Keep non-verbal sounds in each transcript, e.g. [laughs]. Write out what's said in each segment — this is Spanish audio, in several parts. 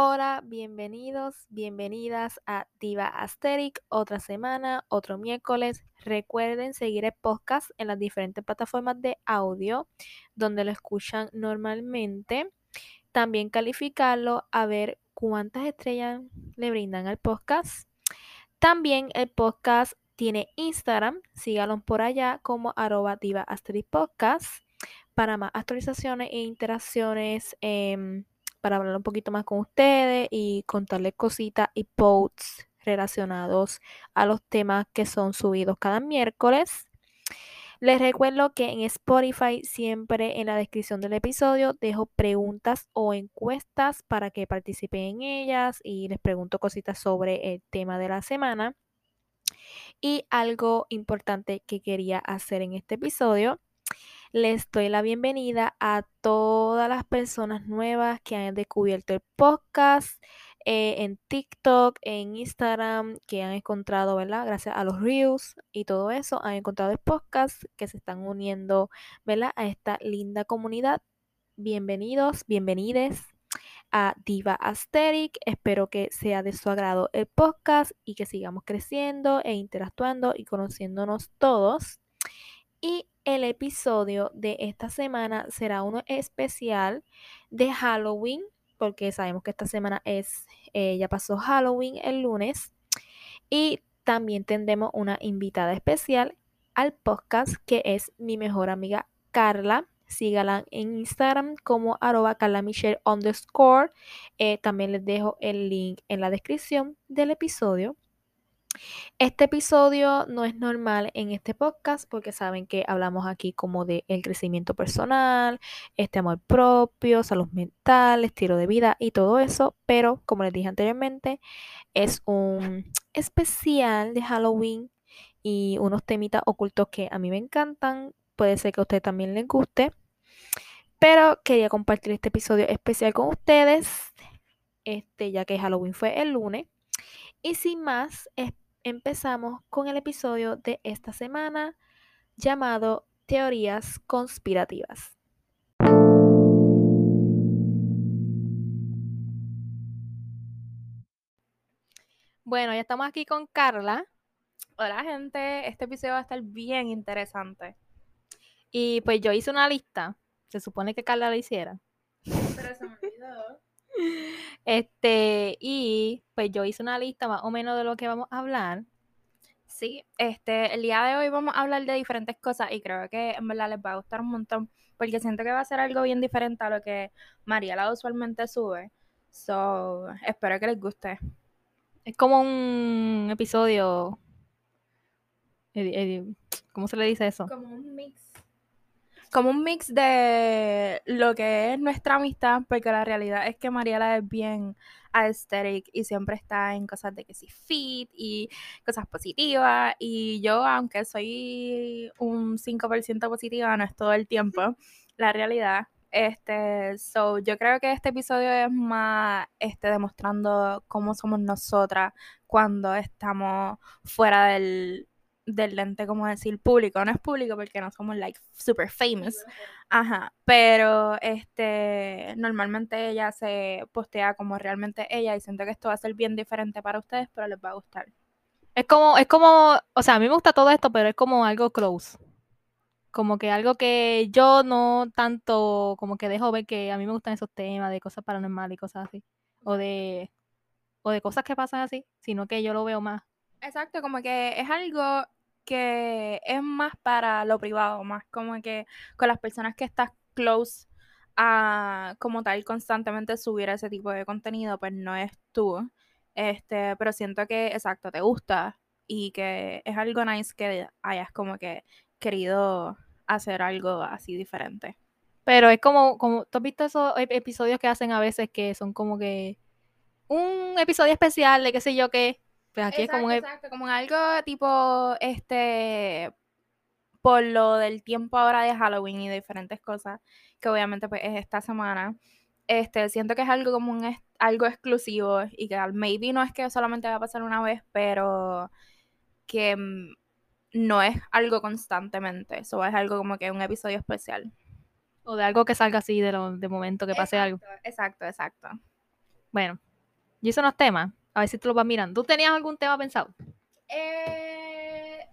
Hola, bienvenidos, bienvenidas a Diva Asteric. Otra semana, otro miércoles. Recuerden seguir el podcast en las diferentes plataformas de audio donde lo escuchan normalmente. También calificarlo a ver cuántas estrellas le brindan al podcast. También el podcast tiene Instagram. Síganlo por allá como arroba Diva Podcast para más actualizaciones e interacciones. Em, para hablar un poquito más con ustedes y contarles cositas y posts relacionados a los temas que son subidos cada miércoles. Les recuerdo que en Spotify siempre en la descripción del episodio dejo preguntas o encuestas para que participen en ellas y les pregunto cositas sobre el tema de la semana. Y algo importante que quería hacer en este episodio les doy la bienvenida a todas las personas nuevas que han descubierto el podcast eh, en TikTok, en Instagram, que han encontrado, ¿verdad? Gracias a los Reels y todo eso, han encontrado el podcast, que se están uniendo, ¿verdad? A esta linda comunidad. Bienvenidos, bienvenides a Diva Asteric. Espero que sea de su agrado el podcast y que sigamos creciendo e interactuando y conociéndonos todos. Y el episodio de esta semana será uno especial de Halloween, porque sabemos que esta semana es, eh, ya pasó Halloween el lunes. Y también tendremos una invitada especial al podcast que es mi mejor amiga Carla. Sígala en Instagram como arroba carlamichelle underscore. Eh, también les dejo el link en la descripción del episodio. Este episodio no es normal en este podcast porque saben que hablamos aquí como de el crecimiento personal, este amor propio, salud mental, estilo de vida y todo eso, pero como les dije anteriormente, es un especial de Halloween y unos temitas ocultos que a mí me encantan, puede ser que a usted también les guste, pero quería compartir este episodio especial con ustedes, este ya que Halloween fue el lunes. Y sin más, empezamos con el episodio de esta semana llamado Teorías conspirativas. Bueno, ya estamos aquí con Carla. Hola gente, este episodio va a estar bien interesante. Y pues yo hice una lista. Se supone que Carla la hiciera. [laughs] Pero se me olvidó. [laughs] Este, y pues yo hice una lista más o menos de lo que vamos a hablar. Sí, este, el día de hoy vamos a hablar de diferentes cosas y creo que en verdad les va a gustar un montón porque siento que va a ser algo bien diferente a lo que Mariela usualmente sube. So, espero que les guste. Es como un episodio. ¿Cómo se le dice eso? Como un mix como un mix de lo que es nuestra amistad, porque la realidad es que Mariela es bien aesthetic y siempre está en cosas de que sí fit y cosas positivas. Y yo, aunque soy un 5% positiva, no es todo el tiempo, la realidad. Este, so, yo creo que este episodio es más este, demostrando cómo somos nosotras cuando estamos fuera del, del lente, como decir, público. No es público porque no somos, like, super famous. Ajá. Pero, este, normalmente ella se postea como realmente ella y siento que esto va a ser bien diferente para ustedes, pero les va a gustar. Es como, es como, o sea, a mí me gusta todo esto, pero es como algo close. Como que algo que yo no tanto, como que dejo ver que a mí me gustan esos temas de cosas paranormales y cosas así. O de, o de cosas que pasan así, sino que yo lo veo más. Exacto, como que es algo que es más para lo privado, más como que con las personas que estás close a como tal constantemente subir ese tipo de contenido, pues no es tú. Este, pero siento que exacto, te gusta y que es algo nice que hayas como que querido hacer algo así diferente. Pero es como, como, ¿tú has visto esos episodios que hacen a veces que son como que un episodio especial de qué sé yo qué, pues aquí es como, exacto, como algo tipo, este, por lo del tiempo ahora de Halloween y de diferentes cosas, que obviamente pues es esta semana. Este, siento que es algo como un algo exclusivo y que maybe no es que solamente va a pasar una vez, pero que mm, no es algo constantemente, eso es algo como que un episodio especial. O de algo que salga así de, lo, de momento que pase algo. Exacto, exacto. Bueno, yo hice unos temas, a ver si tú los vas mirando. ¿Tú tenías algún tema pensado? Eh,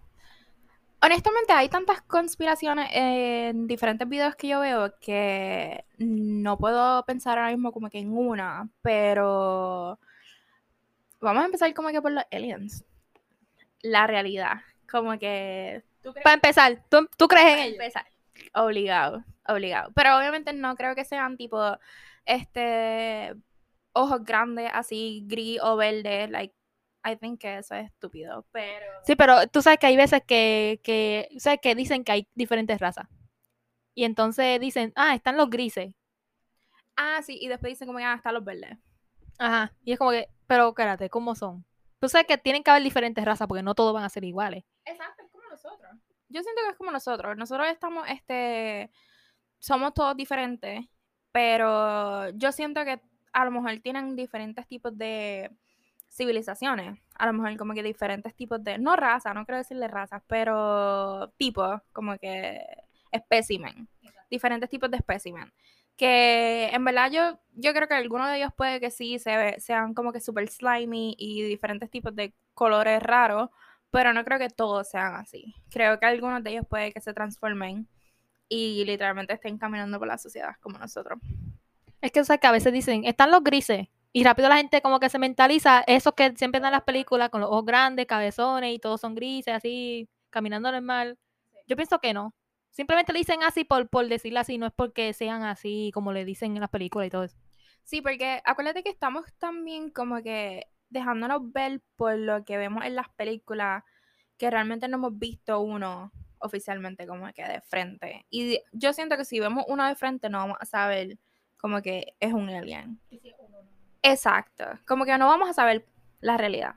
honestamente, hay tantas conspiraciones en diferentes videos que yo veo que no puedo pensar ahora mismo como que en una, pero vamos a empezar como que por los aliens. La realidad, como que... Para empezar, ¿tú, tú crees en ellos? Empezar. Obligado, obligado. Pero obviamente no creo que sean tipo, este, ojos grandes, así, gris o verde, like, I think que eso es estúpido, pero... Sí, pero tú sabes que hay veces que, que, sabes que dicen que hay diferentes razas. Y entonces dicen, ah, están los grises. Ah, sí, y después dicen como, ah, están los verdes. Ajá, y es como que, pero espérate, ¿cómo son? Tú sabes que tienen que haber diferentes razas porque no todos van a ser iguales. Exacto, es como nosotros. Yo siento que es como nosotros. Nosotros estamos, este, somos todos diferentes, pero yo siento que a lo mejor tienen diferentes tipos de civilizaciones. A lo mejor como que diferentes tipos de, no raza, no quiero decirle razas, pero tipos, como que espécimen. Diferentes tipos de espécimen. Que en verdad yo, yo creo que algunos de ellos puede que sí se sean como que super slimy y diferentes tipos de colores raros, pero no creo que todos sean así. Creo que algunos de ellos puede que se transformen y literalmente estén caminando por la sociedad como nosotros. Es que, o que a veces dicen, están los grises, y rápido la gente como que se mentaliza esos que siempre dan las películas con los ojos grandes, cabezones y todos son grises, así, caminando normal. Yo pienso que no. Simplemente le dicen así por, por decirlo así, no es porque sean así como le dicen en las películas y todo eso. Sí, porque acuérdate que estamos también como que dejándonos ver por lo que vemos en las películas, que realmente no hemos visto uno oficialmente como que de frente. Y yo siento que si vemos uno de frente no vamos a saber como que es un alien. Exacto, como que no vamos a saber la realidad.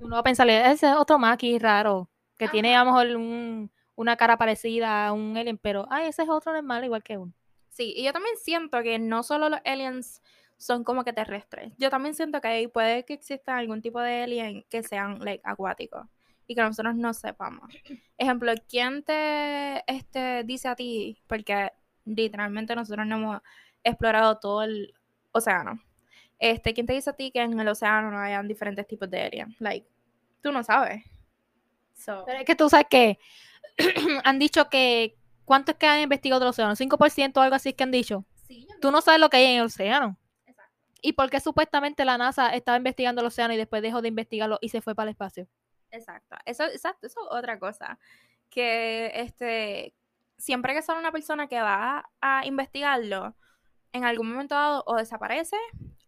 Uno va a pensar, ese es otro maqui raro, que tiene a lo mejor una cara parecida a un alien, pero, ay, ese es otro normal igual que uno. Sí, y yo también siento que no solo los aliens son como que terrestres. Yo también siento que ahí puede que exista algún tipo de alien que sean like, acuáticos y que nosotros no sepamos. Ejemplo, ¿quién te este, dice a ti? Porque literalmente nosotros no hemos explorado todo el océano. Este, ¿quién te dice a ti que en el océano no hayan diferentes tipos de aliens? Like, tú no sabes. Pero es que tú sabes que [clears throat] han dicho que ¿cuánto es que han investigado el océano? ¿5% o algo así que han dicho? Sí, tú no sabes lo que hay en el océano. Exacto. ¿Y por qué supuestamente la NASA estaba investigando el océano y después dejó de investigarlo y se fue para el espacio? Exacto. Eso, exacto, eso es otra cosa. Que este siempre que son una persona que va a investigarlo, en algún momento dado o desaparece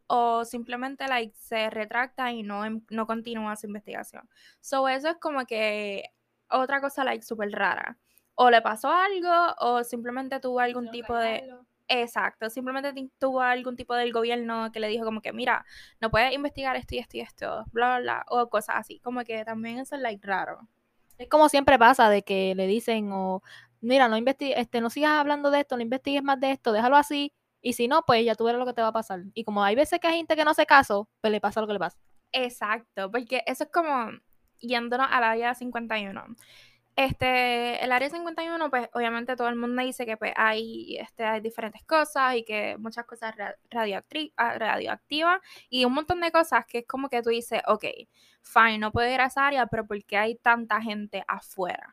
o simplemente like, se retracta y no, em, no continúa su investigación. So eso es como que otra cosa like súper rara. O le pasó algo o simplemente tuvo algún tipo de... Exacto, simplemente tuvo algún tipo del gobierno que le dijo como que, mira, no puedes investigar esto y esto y esto, bla, bla, bla, o cosas así, como que también eso es like raro. Es como siempre pasa de que le dicen o, mira, no este, no sigas hablando de esto, no investigues más de esto, déjalo así, y si no, pues ya tú verás lo que te va a pasar. Y como hay veces que hay gente que no hace caso, pues le pasa lo que le pasa. Exacto, porque eso es como yéndonos al área 51. Este, el área 51, pues obviamente todo el mundo dice que pues, hay, este, hay diferentes cosas y que muchas cosas ah, radioactivas y un montón de cosas que es como que tú dices, ok, fine, no puedo ir a esa área, pero ¿por qué hay tanta gente afuera?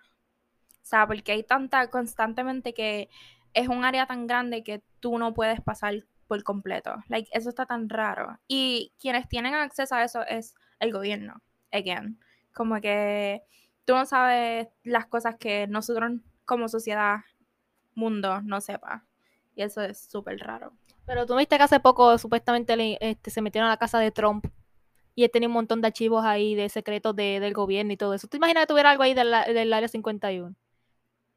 O sea, porque hay tanta constantemente que es un área tan grande que tú no puedes pasar por completo. Like, eso está tan raro. Y quienes tienen acceso a eso es el gobierno, again. Como que tú no sabes las cosas que nosotros como sociedad, mundo, no sepa. Y eso es súper raro. Pero tú viste que hace poco supuestamente este, se metieron a la casa de Trump y él tenía un montón de archivos ahí de secretos del gobierno y todo eso. ¿Tú imaginas que tuviera algo ahí del, del área 51?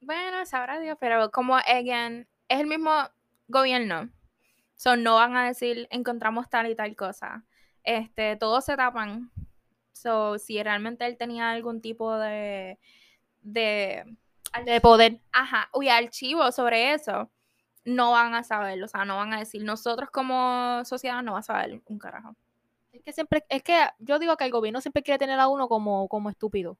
Bueno, sabrá Dios, pero como again, es el mismo gobierno. So, no van a decir encontramos tal y tal cosa. Este, todos se tapan So, si realmente él tenía algún tipo de, de, de poder, ajá, uy, archivo sobre eso, no van a saberlo, o sea, no van a decir, nosotros como sociedad no vamos a saber un carajo. Es que siempre, es que yo digo que el gobierno siempre quiere tener a uno como, como estúpido.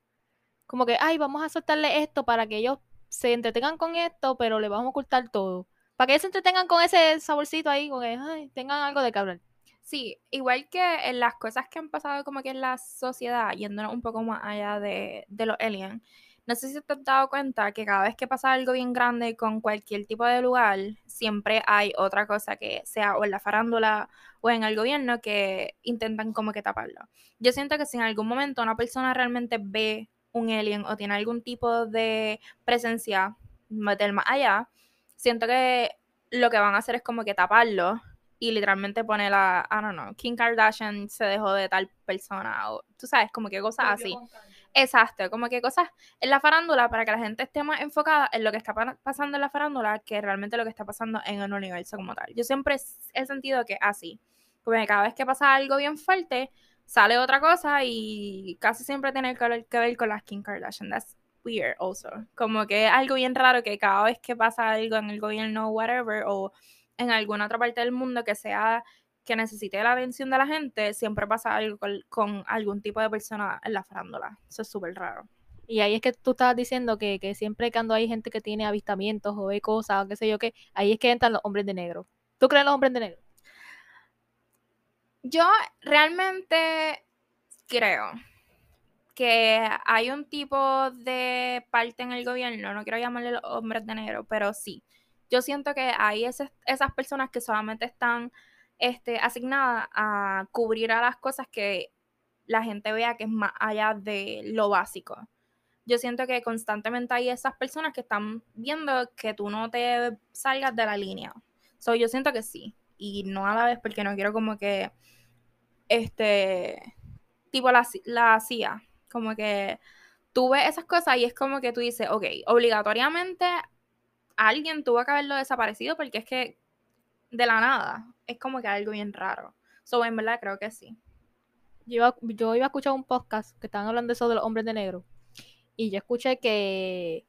Como que, ay, vamos a soltarle esto para que ellos se entretengan con esto, pero le vamos a ocultar todo. Para que ellos se entretengan con ese saborcito ahí, con que tengan algo de que. Sí, igual que en las cosas que han pasado como que en la sociedad, yéndonos un poco más allá de, de los aliens, no sé si te has dado cuenta que cada vez que pasa algo bien grande con cualquier tipo de lugar, siempre hay otra cosa que sea o en la farándula o en el gobierno que intentan como que taparlo. Yo siento que si en algún momento una persona realmente ve un alien o tiene algún tipo de presencia del más allá, siento que lo que van a hacer es como que taparlo y literalmente poner la, I don't know, Kim Kardashian se dejó de tal persona o tú sabes, como que cosas así. Exacto, como que cosas en la farándula para que la gente esté más enfocada en lo que está pasando en la farándula que realmente lo que está pasando en el universo como tal. Yo siempre he sentido que así, como que cada vez que pasa algo bien fuerte, sale otra cosa y casi siempre tiene que ver, con las Kim Kardashian. That's weird also. Como que es algo bien raro que cada vez que pasa algo en el gobierno, whatever, o en alguna otra parte del mundo que sea que necesite la atención de la gente, siempre pasa algo con, algún tipo de persona en la farándula. Eso es súper raro. Y ahí es que tú estabas diciendo que, que, siempre cuando hay gente que tiene avistamientos o ve cosas o qué sé yo qué, ahí es que entran los hombres de negro. ¿Tú crees los hombres de negro? Yo realmente creo que hay un tipo de parte en el gobierno, no quiero llamarle los hombres de negro, pero sí. Yo siento que hay esas personas que solamente están este, asignada a cubrir a las cosas que la gente vea que es más allá de lo básico. Yo siento que constantemente hay esas personas que están viendo que tú no te salgas de la línea. So, yo siento que sí. Y no a la vez porque no quiero como que, este, tipo la, la CIA, como que tú ves esas cosas y es como que tú dices, ok, obligatoriamente alguien tuvo que haberlo desaparecido porque es que de la nada es como que algo bien raro. So, en verdad creo que sí. Yo iba, yo iba a escuchar un podcast que estaban hablando de eso de los hombres de negro. Y yo escuché que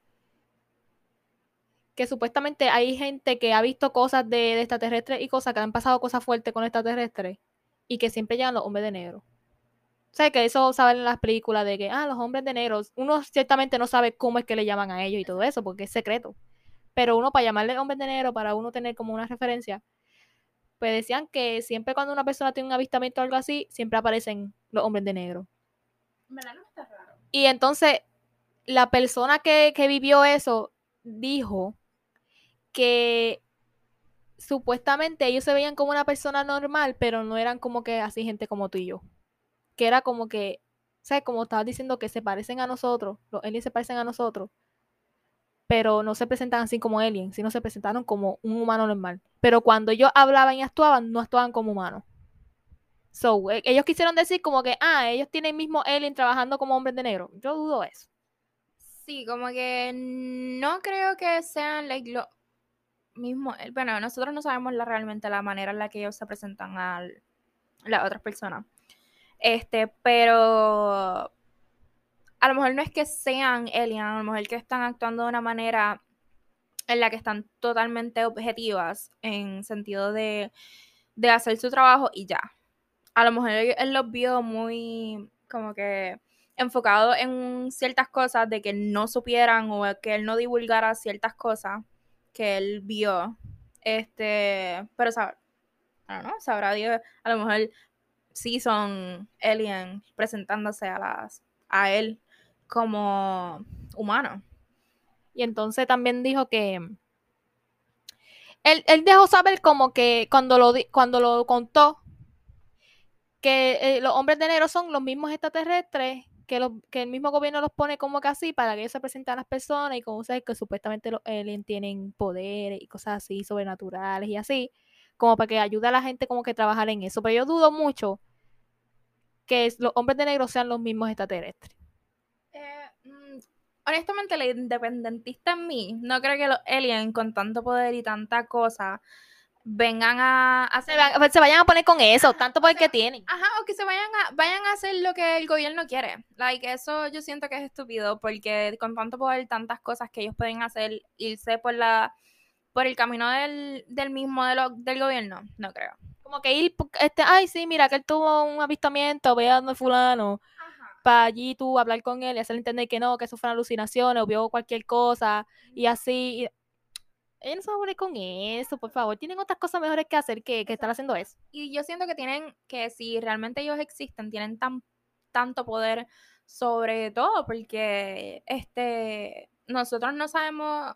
que supuestamente hay gente que ha visto cosas de, extraterrestres y cosas que han pasado cosas fuertes con extraterrestres y que siempre llegan los hombres de negro. O sea, que eso saben en las películas de que, ah, los hombres de negro, uno ciertamente no sabe cómo es que le llaman a ellos y todo eso, porque es secreto. Pero uno para llamarle hombres de negro, para uno tener como una referencia, pues decían que siempre cuando una persona tiene un avistamiento o algo así, siempre aparecen los hombres de negro. Y entonces, la persona que, vivió eso dijo que supuestamente ellos se veían como una persona normal, pero no eran como que así gente como tú y yo. Que era como que, ¿sabes? Como estabas diciendo que se parecen a nosotros, los aliens se parecen a nosotros, pero no se presentan así como aliens, sino se presentaron como un humano normal. Pero cuando ellos hablaban y actuaban, no actuaban como humanos. So, e, ellos quisieron decir como que, ah, ellos tienen el mismo alien trabajando como hombres de negro. Yo dudo eso. Sí, como que no creo que sean like, lo mismo. Eh, bueno, nosotros no sabemos la, realmente la manera en la que ellos se presentan a las otras personas. Este, pero a lo mejor no es que sean aliens, a lo mejor que están actuando de una manera en la que están totalmente objetivas en sentido de, hacer su trabajo y ya. A lo mejor él, los vio muy como que enfocado en ciertas cosas de que no supieran o que él no divulgara ciertas cosas que él vio. Este, pero sabrá, no, sabrá Dios, a lo mejor sí son aliens presentándose a las a él como humano. Y entonces también dijo que él, él dejó saber como que cuando lo, cuando lo contó, que eh, los hombres de negro son los mismos extraterrestres, que, que el mismo gobierno los pone como que así para que ellos se presenten a las personas y como sabes que supuestamente los aliens tienen poderes y cosas así sobrenaturales y así, como para que ayude a la gente como que trabajar en eso. Pero yo dudo mucho que los hombres de negro sean los mismos extraterrestres honestamente, la independentista en mí, no creo que los aliens con tanto poder y tanta cosa vengan a, hacer... Pues, se, vayan a poner con eso, tanto poder que tienen. Ajá, o que se vayan a, vayan a hacer lo que el gobierno quiere. Like, eso yo siento que es estúpido, porque con tanto poder, tantas cosas que ellos pueden hacer, irse por la por el camino del, del mismo de del gobierno, no creo. Como que ir, este, ay, sí, mira, que él tuvo un avistamiento, vean fulano para allí tú hablar con él y hacerle entender que no, que eso fue una alucinación o vio cualquier cosa y así. y- Ella no se va a poner con eso, por favor. Tienen otras cosas mejores que hacer que, que estar haciendo eso. Y yo siento que tienen, que si realmente ellos existen, tienen tan, tanto poder sobre todo, porque este, nosotros no sabemos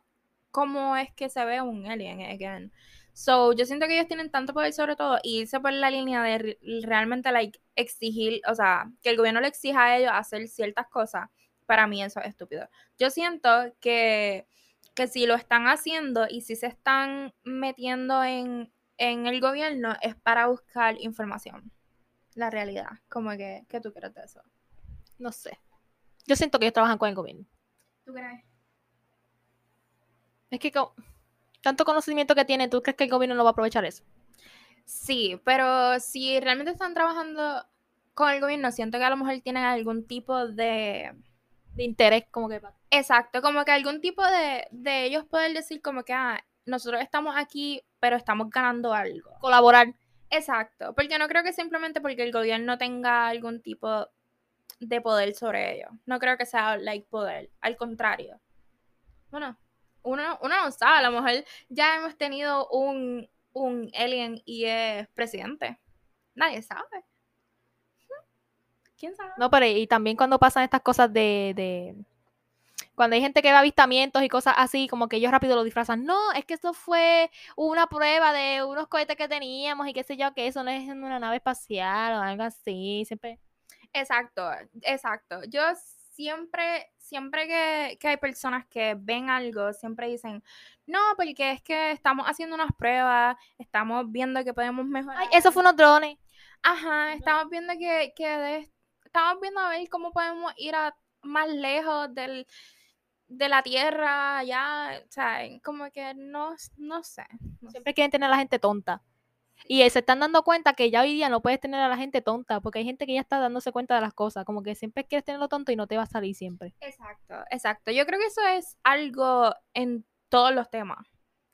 cómo es que se ve un alien again. So, yo siento que ellos tienen tanto poder sobre todo y irse por la línea de re- realmente like, exigir, o sea, que el gobierno le exija a ellos hacer ciertas cosas, para mí eso es estúpido. Yo siento que, que si lo están haciendo y si se están metiendo en, en el gobierno es para buscar información. La realidad. Como que, ¿qué tú crees de eso? No sé. Yo siento que ellos trabajan con el gobierno. ¿Tú crees? Es que con tanto conocimiento que tiene, ¿tú crees que el gobierno no va a aprovechar eso? Sí, pero si realmente están trabajando con el gobierno, siento que a lo mejor tienen algún tipo de... De interés, como que... Exacto, como que algún tipo de, de ellos poder decir como que, ah, nosotros estamos aquí, pero estamos ganando algo. Colaborar. Exacto, porque no creo que simplemente porque el gobierno tenga algún tipo de poder sobre ellos. No creo que sea like poder, al contrario. Bueno, uno, uno no sabe, a lo mejor ya hemos tenido un, un alien y es presidente. Nadie sabe. ¿Quién sabe? No, pero y también cuando pasan estas cosas de, de- Cuando hay gente que a avistamientos y cosas así, como que ellos rápido lo disfrazan. No, es que esto fue una prueba de unos cohetes que teníamos y qué sé yo, que eso no es una nave espacial o algo así. Siempre... Exacto, exacto. Yo siempre, siempre que, que hay personas que ven algo, siempre dicen, no, porque es que estamos haciendo unas pruebas, estamos viendo que podemos mejorar. Ay, eso fue unos drones. Ajá, estamos viendo que, que de- estamos viendo a ver cómo podemos ir a más lejos del, de la Tierra, ya, o sea, como que no, no sé. no sé. Siempre quieren tener a la gente tonta. Y se están dando cuenta que ya hoy día no puedes tener a la gente tonta, porque hay gente que ya está dándose cuenta de las cosas. Como que siempre quieres tenerlo tonto y no te va a salir siempre. Exacto, exacto. Yo creo que eso es algo en todos los temas.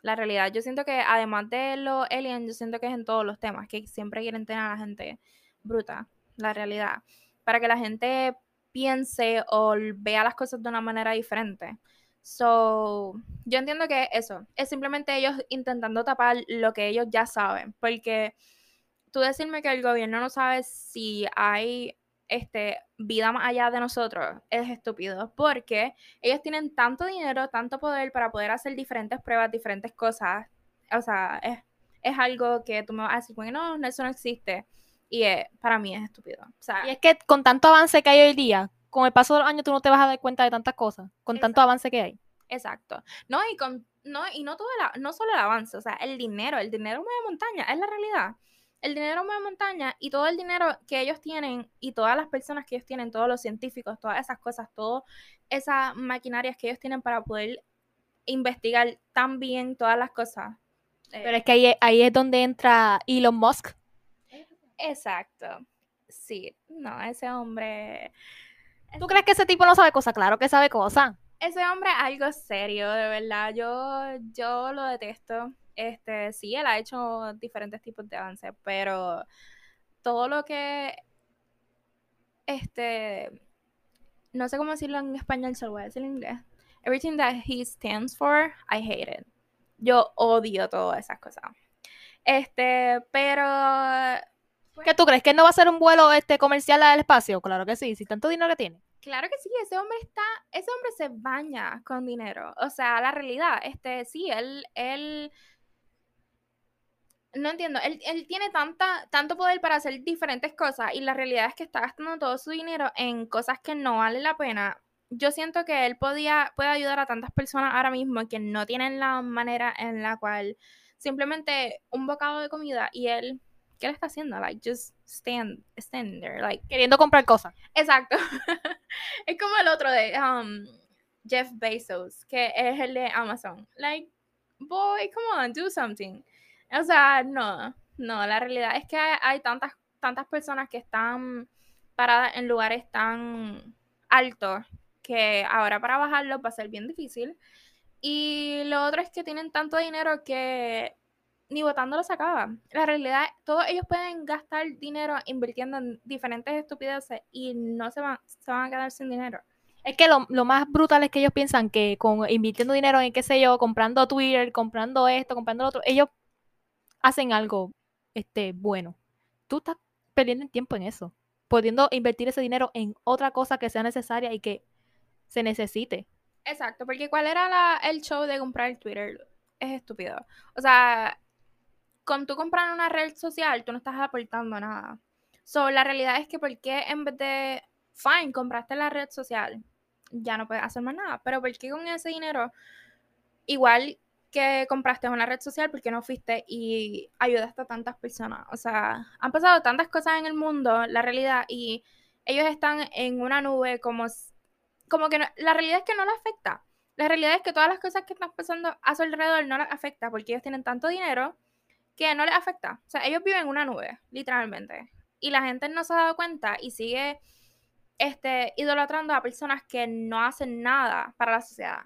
La realidad, yo siento que además de los aliens, yo siento que es en todos los temas, que siempre quieren tener a la gente bruta, la realidad, para que la gente piense o vea las cosas de una manera diferente. So, yo entiendo que eso es simplemente ellos intentando tapar lo que ellos ya saben, porque tú decirme que el gobierno no sabe si hay este, vida más allá de nosotros es estúpido, porque ellos tienen tanto dinero, tanto poder para poder hacer diferentes pruebas, diferentes cosas. O sea, es, es algo que tú me vas a decir, bueno, no, eso no existe. Y eh, para mí es estúpido. O sea, Y es que con tanto avance que hay hoy día, con el paso de los años tú no te vas a dar cuenta de tantas cosas, con tanto avance que hay. Exacto. No, y con, no, y no todo el, no solo el avance, o sea, el dinero, el dinero mueve montaña, es la realidad. El dinero mueve montaña y todo el dinero que ellos tienen y todas las personas que ellos tienen, todos los científicos, todas esas cosas, todas esas maquinarias que ellos tienen para poder investigar tan bien todas las cosas. Eh, Pero es que ahí, ahí es donde entra Elon Musk. Exacto. Sí, no, ese hombre, ¿Tú crees que ese tipo no sabe cosas? Claro que sabe cosas. ese hombre es algo serio, de verdad. Yo, yo lo detesto. Este, sí, él ha hecho diferentes tipos de avances, pero todo lo que, este, no sé cómo decirlo en español, se lo voy a decir en inglés. Everything that he stands for, I hate it. Yo odio todas esas cosas. Este, pero ¿Qué tú crees? ¿Que no va a hacer un vuelo este comercial al espacio? Claro que sí, si tanto dinero que tiene. Claro que sí, ese hombre está, ese hombre se baña con dinero. O sea, la realidad, este, sí, él, él, no entiendo, él, él tiene tanta, tanto poder para hacer diferentes cosas y la realidad es que está gastando todo su dinero en cosas que no valen la pena. Yo siento que él podía, puede ayudar a tantas personas ahora mismo que no tienen la manera en la cual simplemente un bocado de comida y él, ¿qué le está haciendo? Like, just stand, stand there, like, Queriendo comprar cosas. Exacto. [laughs] es como el otro de um, Jeff Bezos, que es el de Amazon. Like, boy, come on, do something. O sea, no, no, la realidad es que hay, hay tantas, tantas personas que están paradas en lugares tan altos que ahora para bajarlos va a ser bien difícil. Y lo otro es que tienen tanto dinero que ni votando lo sacaba. La realidad, todos ellos pueden gastar dinero invirtiendo en diferentes estupideces y no se van, se van a quedar sin dinero. Es que lo, lo, más brutal es que ellos piensan que con invirtiendo dinero en qué sé yo, comprando Twitter, comprando esto, comprando lo otro, ellos hacen algo este, bueno. Tú estás perdiendo tiempo en eso, pudiendo invertir ese dinero en otra cosa que sea necesaria y que se necesite. Exacto, porque ¿cuál era la, el show de comprar el Twitter? Es estúpido. O sea, con tú comprar una red social, tú no estás aportando nada. So, la realidad es que, ¿por qué en vez de, fine, compraste la red social, ya no puedes hacer más nada? Pero ¿por qué con ese dinero, igual que compraste una red social, ¿por qué no fuiste y ayudaste a tantas personas? O sea, han pasado tantas cosas en el mundo, la realidad, y ellos están en una nube como, como que la realidad es que no les afecta. La realidad es que todas las cosas que están pasando a su alrededor no les afecta porque ellos tienen tanto dinero que no les afecta. O sea, ellos viven en una nube, literalmente. Y la gente no se ha dado cuenta y sigue este, idolatrando a personas que no hacen nada para la sociedad.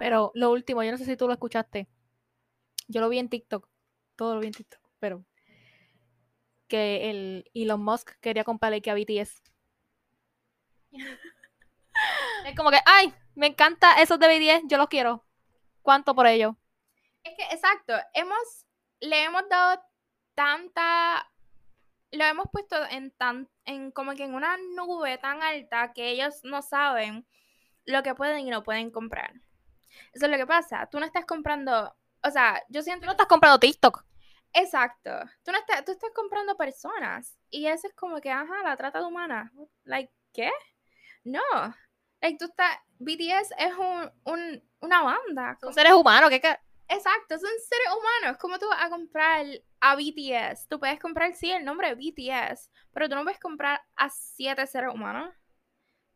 pero lo último, yo no sé si tú lo escuchaste. Yo lo vi en TikTok. Todo lo vi en TikTok. Pero que el Elon Musk quería comprarle que a BTS. [laughs] es como que, ay, me encanta esos de BTS, yo los quiero. ¿Cuánto por ello? Es que, exacto, hemos, le hemos dado tanta, lo hemos puesto en tan, en como que en una nube tan alta que ellos no saben lo que pueden y no pueden comprar. Eso es lo que pasa. Tú no estás comprando, o sea, yo siento... no estás comprando TikTok. Exacto. Tú no estás, tú estás comprando personas. Y eso es como que, ajá, la trata de humana. Like, ¿qué? No. Like, tú estás, BTS es un, un una banda. Son seres humanos, ¿qué, qué? Exacto, son seres humanos. ¿Cómo tú vas a comprar a BTS? Tú puedes comprar, sí, el nombre de BTS, pero tú no puedes comprar a siete seres humanos.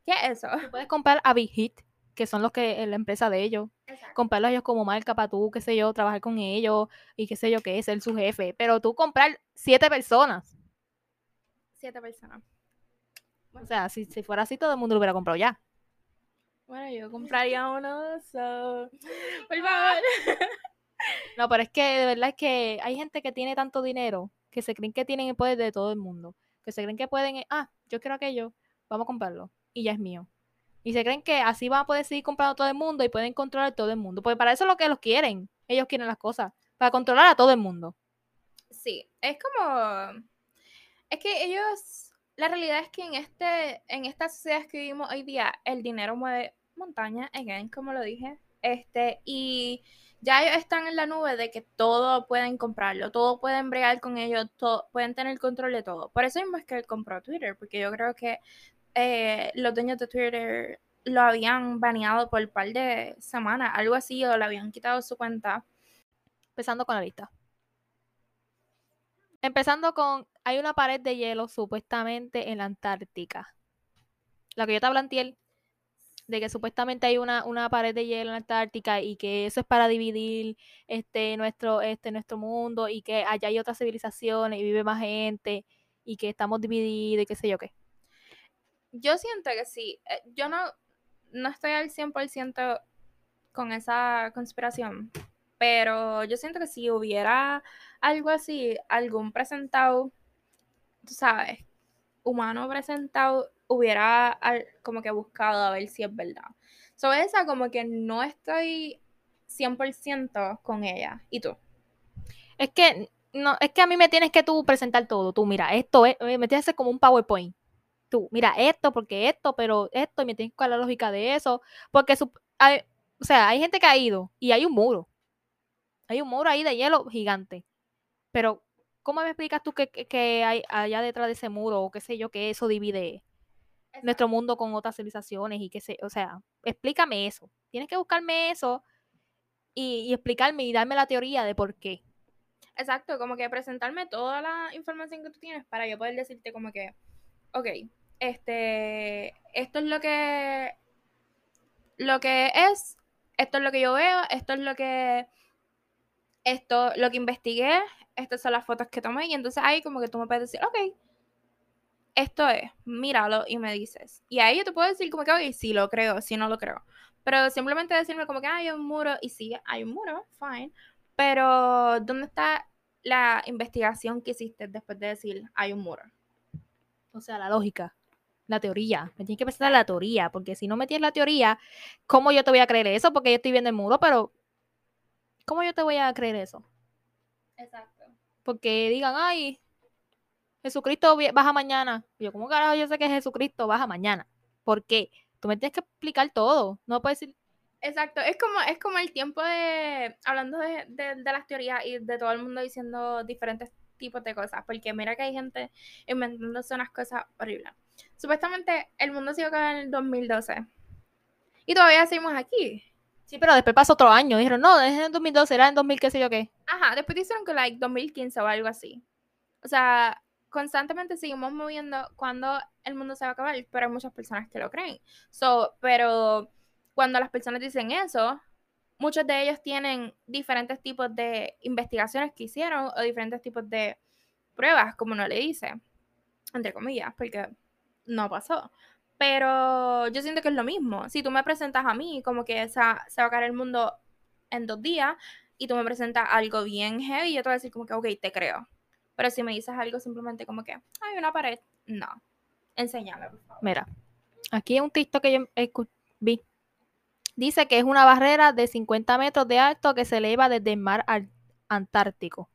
¿Qué es eso? Tú puedes comprar a Big Hit, que son los que la empresa de ellos. Exacto. Comprarlos a ellos como marca para tú, qué sé yo, trabajar con ellos y qué sé yo qué, ser su jefe. Pero tú comprar siete personas. Siete personas. O sea, si, si fuera así, todo el mundo lo hubiera comprado ya. Bueno, yo compraría uno, so... [laughs] Por favor. [laughs] No, pero es que de verdad es que hay gente que tiene tanto dinero que se creen que tienen el poder de todo el mundo. Que se creen que pueden, ah, yo quiero aquello, vamos a comprarlo y ya es mío. Y se creen que así van a poder seguir comprando todo el mundo y pueden controlar todo el mundo. Porque para eso es lo que los quieren. Ellos quieren las cosas. Para controlar a todo el mundo. Sí, es como. Es que ellos. La realidad es que en este. En esta sociedad que vivimos hoy día, el dinero mueve montaña, again, como lo dije. Este, y ya ellos están en la nube de que todo pueden comprarlo, todo pueden bregar con ellos, todo, pueden tener control de todo. Por eso mismo es que él compró Twitter, porque yo creo que eh, los dueños de Twitter lo habían baneado por un par de semanas, algo así, o le habían quitado su cuenta. Empezando con la lista. Empezando con, hay una pared de hielo supuestamente en la Antártica. La que yo te hablé antier, de que supuestamente hay una, una pared de hielo en la Antártica y que eso es para dividir este nuestro, este, nuestro mundo y que allá hay otras civilizaciones y vive más gente y que estamos divididos y qué sé yo qué. Yo siento que sí. Eh, yo no, no estoy al 100% con esa conspiración, pero yo siento que si hubiera algo así, algún presentado, tú sabes, humano presentado hubiera como que buscado a ver si es verdad. Sobre esa como que no estoy 100% con ella. ¿Y tú? Es que no, es que a mí me tienes que tú presentar todo. Tú, mira, esto es, me tienes que hacer como un PowerPoint. Tú, mira, esto, porque esto, pero esto, y me tienes que la lógica de eso. Porque, hay, o sea, hay gente que ha ido y hay un muro. Hay un muro ahí de hielo gigante. Pero, ¿cómo me explicas tú que, que hay allá detrás de ese muro o qué sé yo, que eso divide nuestro mundo con otras civilizaciones y qué sé, o sea, explícame eso. Tienes que buscarme eso y, explicarme y darme la teoría de por qué. Exacto, como que presentarme toda la información que tú tienes para yo poder decirte como que, ok, este, esto es lo que, lo que es, esto es lo que yo veo, esto es lo que, esto, lo que investigué, estas son las fotos que tomé y entonces ahí como que tú me puedes decir, ok, esto es, míralo y me dices. Y ahí yo te puedo decir como que, oye, sí lo creo, sí no lo creo. Pero simplemente decirme como que hay un muro y sí, hay un muro, fine. Pero, ¿dónde está la investigación que hiciste después de decir hay un muro? O sea, la lógica, la teoría. Me tienes que presentar la teoría, porque si no me tienes la teoría, ¿cómo yo te voy a creer eso? Porque yo estoy viendo el muro, pero ¿cómo yo te voy a creer eso? Exacto. Porque digan, ay, Jesucristo baja mañana. Y yo, ¿cómo carajo yo sé que Jesucristo baja mañana? ¿Por qué? Tú me tienes que explicar todo. No puedes decir, Exacto, es como, es como el tiempo de, hablando de, de, de las teorías y de todo el mundo diciendo diferentes tipos de cosas, porque mira que hay gente inventándose unas cosas horribles. Supuestamente el mundo se iba a acabar en el 2012 y todavía seguimos aquí. sí, pero después pasó otro año. Dijeron, no, es en 2012, era en 2000, qué sé yo qué. Ajá, después dijeron que like 2015 o algo así. O sea, constantemente seguimos moviendo cuando el mundo se va a acabar, pero hay muchas personas que lo creen. So, pero cuando las personas dicen eso, muchos de ellos tienen diferentes tipos de investigaciones que hicieron o diferentes tipos de pruebas, como uno le dice, entre comillas, porque no pasó. Pero yo siento que es lo mismo. Si tú me presentas a mí como que se va a caer el mundo en dos días y tú me presentas algo bien heavy, yo te voy a decir como que, ok, te creo. Pero si me dices algo simplemente como que, hay una pared, no. Enséñame, por favor. Mira, aquí hay un TikTok que yo vi. Dice que es una barrera de 50 metros de alto que se eleva desde el mar Antártico.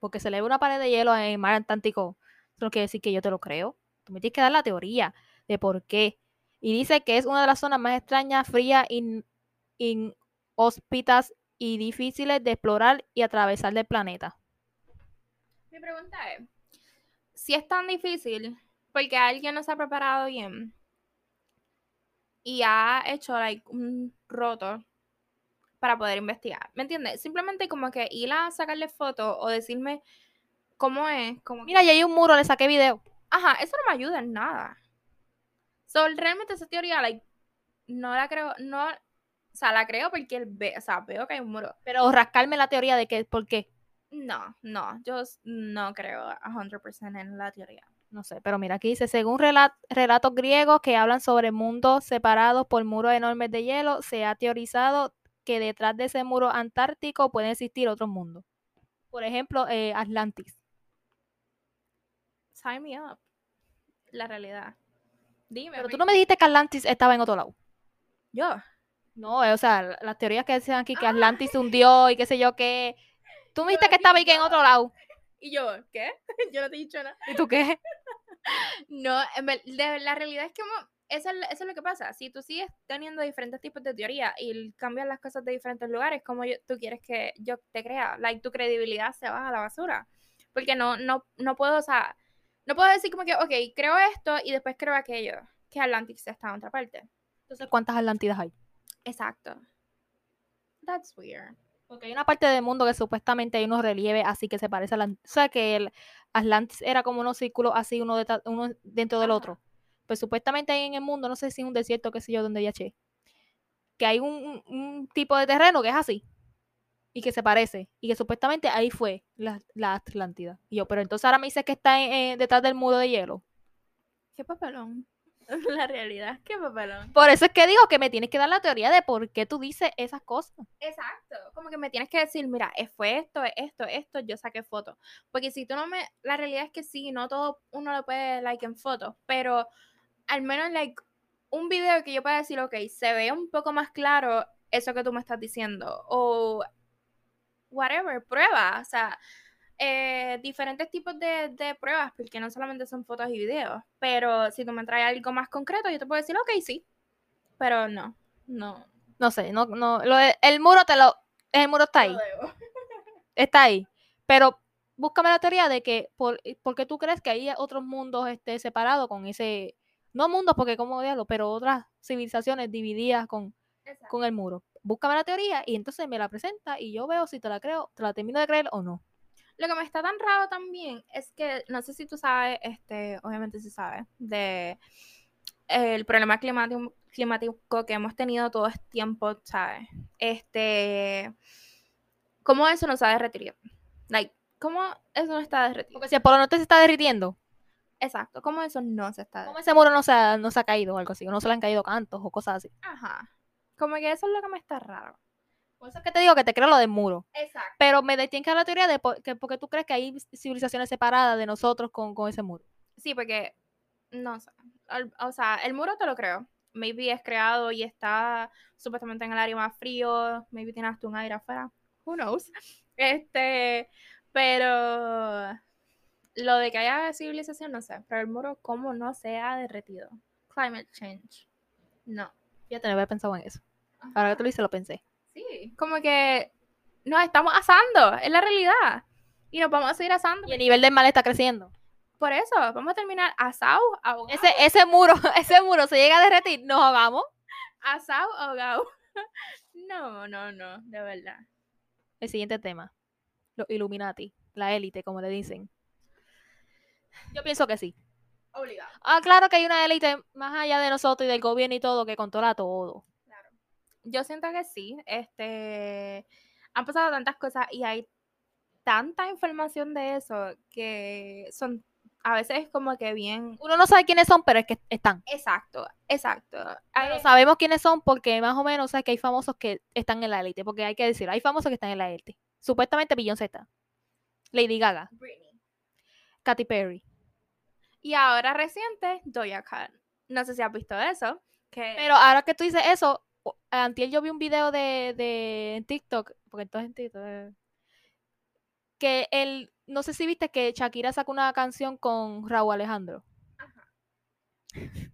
Porque se eleva una pared de hielo en el mar Antártico. Eso no quiere decir que yo te lo creo. Tú me tienes que dar la teoría de por qué. Y dice que es una de las zonas más extrañas, frías, in- inhóspitas y difíciles de explorar y atravesar del planeta. Pregunta es, si es tan difícil, porque alguien no se ha preparado bien y ha hecho like, un roto para poder investigar, ¿me entiendes? Simplemente como que ir a sacarle fotos o decirme cómo es, como Mira, ya hay un muro, le saqué video. Ajá, eso no me ayuda en nada. So, realmente esa teoría, like, no la creo, no, o sea, la creo porque él ve, o sea, veo que hay un muro. Pero rascarme la teoría de que, ¿por qué? No, no, yo no creo a 100% en la teoría. No sé, pero mira, aquí dice, según rela- relatos griegos que hablan sobre mundos separados por muros enormes de hielo, se ha teorizado que detrás de ese muro antártico pueden existir otros mundos. Por ejemplo, eh, Atlantis. Sign me up. La realidad. Dime. Pero tú no me dijiste que Atlantis estaba en otro lado. Yo. No, eh, o sea, la- las teorías que decían aquí que Atlantis se hundió y qué sé yo qué. Tú me dijiste que estaba ahí que en otro lado. Y yo, ¿qué? [laughs] yo no te he dicho nada. ¿Y tú qué? [laughs] No, de- la realidad es que eso es, eso es lo que pasa. Si tú sigues teniendo diferentes tipos de teoría y cambias las cosas de diferentes lugares, como yo- tú quieres que yo te crea? Like, tu credibilidad se va a la basura. Porque no, no, no puedo, o sea, no puedo decir como que, ok, creo esto y después creo aquello. Que Atlantis está en otra parte. Entonces, ¿cuántas Atlantidas hay? Exacto. That's weird. Porque hay una parte del mundo que supuestamente hay unos relieves así que se parece a la... O sea, que el Atlantis era como unos círculos así, uno, uno dentro del otro. Pues supuestamente hay en el mundo, no sé si es un desierto, qué sé yo, donde viaché, que hay un, tipo de terreno que es así. Y que se parece. Y que supuestamente ahí fue la, la Atlántida. Y yo, pero entonces ahora me dices que está en- eh, detrás del muro de hielo. Qué papelón. [laughs] La realidad, qué papelón. Por eso es que digo que me tienes que dar la teoría de por qué tú dices esas cosas. Exacto, como que me tienes que decir, mira, fue esto, es esto, esto, yo saqué fotos. Porque si tú no me, la realidad es que sí, no todo uno lo puede like en fotos, pero al menos like un video que yo pueda decir, ok, se ve un poco más claro eso que tú me estás diciendo, o whatever, prueba, o sea, eh, diferentes tipos de, de pruebas, porque no solamente son fotos y videos, pero si tú me traes algo más concreto, yo te puedo decir, ok, sí, pero no, no. No sé, no, no, lo de- el muro te lo, el muro está ahí. [laughs] está ahí. Pero búscame la teoría de que, por, porque tú crees que hay otros mundos este, separados con ese, no mundos, porque como diablo, pero otras civilizaciones divididas con, Exacto. con el muro. Búscame la teoría y entonces me la presenta y yo veo si te la creo, te la termino de creer o no. Lo que me está tan raro también es que, no sé si tú sabes, este, obviamente sí sabes, de el problema climático, climático que hemos tenido todo este tiempo, ¿sabes? Este, ¿cómo eso no se ha derretido? Like, ¿cómo eso no está derretido? Porque si el polo norte se está derritiendo, Exacto, ¿cómo eso no se está ¿cómo derritiendo? ese muro no se ha, no se ha caído o algo así? O no se le han caído cantos o cosas así. Ajá. Como que eso es lo que me está raro. Por eso es que te digo que te creo lo del muro. Exacto. Pero me detiene que la teoría de por, que, porque tú crees que hay civilizaciones separadas de nosotros con, con ese muro. Sí, porque, no sé, o sea, el muro te lo creo. Maybe es creado y está supuestamente en el área más frío, maybe tiene hasta un aire afuera, who knows. [laughs] Este, pero lo de que haya civilización, no sé, pero el muro, ¿cómo no se ha derretido? Climate change. No. Fíjate, no había pensado en eso. Ahora que tú lo dices, lo pensé. Sí, como que nos estamos asando, es la realidad. Y nos vamos a seguir asando. Y el nivel del mal está creciendo. Por eso, vamos a terminar asados, ahogados. Ese, ese muro, [laughs] ese muro se llega a derretir, nos ahogamos. Asado, ahogado. [laughs] No, no, no, de verdad. El siguiente tema. Los Illuminati, la élite, como le dicen. Yo pienso que sí. Obligado. Ah, claro que hay una élite más allá de nosotros y del gobierno y todo que controla todo. Yo siento que sí. Este. Han pasado tantas cosas y hay tanta información de eso que son. A veces es como que bien. Uno no sabe quiénes son, pero es que están. Exacto, exacto. Pero sabemos quiénes son porque más o menos sabes que hay famosos que están en la élite. Porque hay que decir, hay famosos que están en la élite. Supuestamente Beyoncé está. Lady Gaga, Britney. Katy Perry. Y ahora reciente, Doja Cat. No sé si has visto eso. Que Pero ahora que tú dices eso, antier yo vi un video de, de en TikTok, porque entonces en TikTok, eh, que el, no sé si viste que Shakira sacó una canción con Raúl Alejandro. [laughs]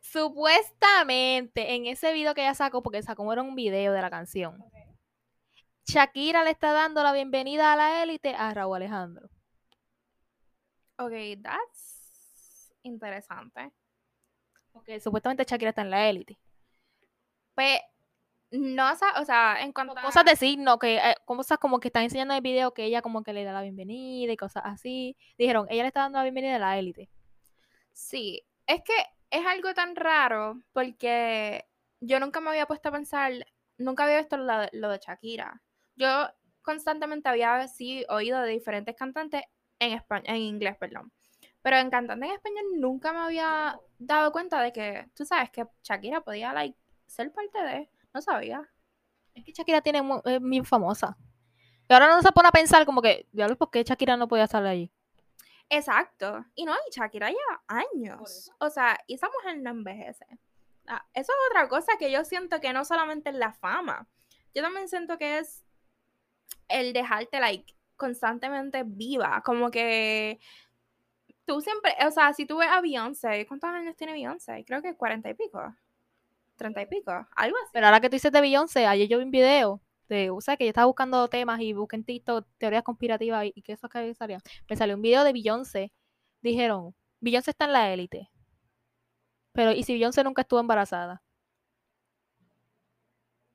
Supuestamente en ese video que ella sacó, porque sacó era un video de la canción, Shakira le está dando la bienvenida a la élite a Raúl Alejandro. Ok, that's interesante. Porque supuestamente Shakira está en la élite. Pues, no o sea, en cuanto a... Cosas de signo, que eh, cosas como que están enseñando en el video que ella como que le da la bienvenida y cosas así. Dijeron, ella le está dando la bienvenida a la élite. Sí, es que es algo tan raro porque yo nunca me había puesto a pensar, nunca había visto lo, de- lo de Shakira. Yo constantemente había sí oído de diferentes cantantes en español, en inglés, perdón. Pero en cantante en español nunca me había dado cuenta de que, tú sabes, que Shakira podía like, ser parte de, no sabía. Es que Shakira tiene es muy famosa. Y ahora no se pone a pensar como que, diablo, ¿por qué Shakira no podía estar allí? Exacto. Y no, y Shakira lleva años. O sea, y esa mujer no envejece. Ah, eso es otra cosa que yo siento que no solamente es la fama. Yo también siento que es el dejarte, like, constantemente viva. Como que tú siempre, o sea, si tú ves a Beyoncé, ¿cuántos años tiene Beyoncé? Creo que cuarenta y pico. Treinta y pico. Algo así. Pero ahora que tú dices de Beyoncé, ayer yo vi un video de, o sea, que yo estaba buscando temas y busqué en TikTok teorías conspirativas y, y que eso que salía. Me salió un video de Beyoncé. Dijeron, Beyoncé está en la élite. Pero, ¿y si Beyoncé nunca estuvo embarazada?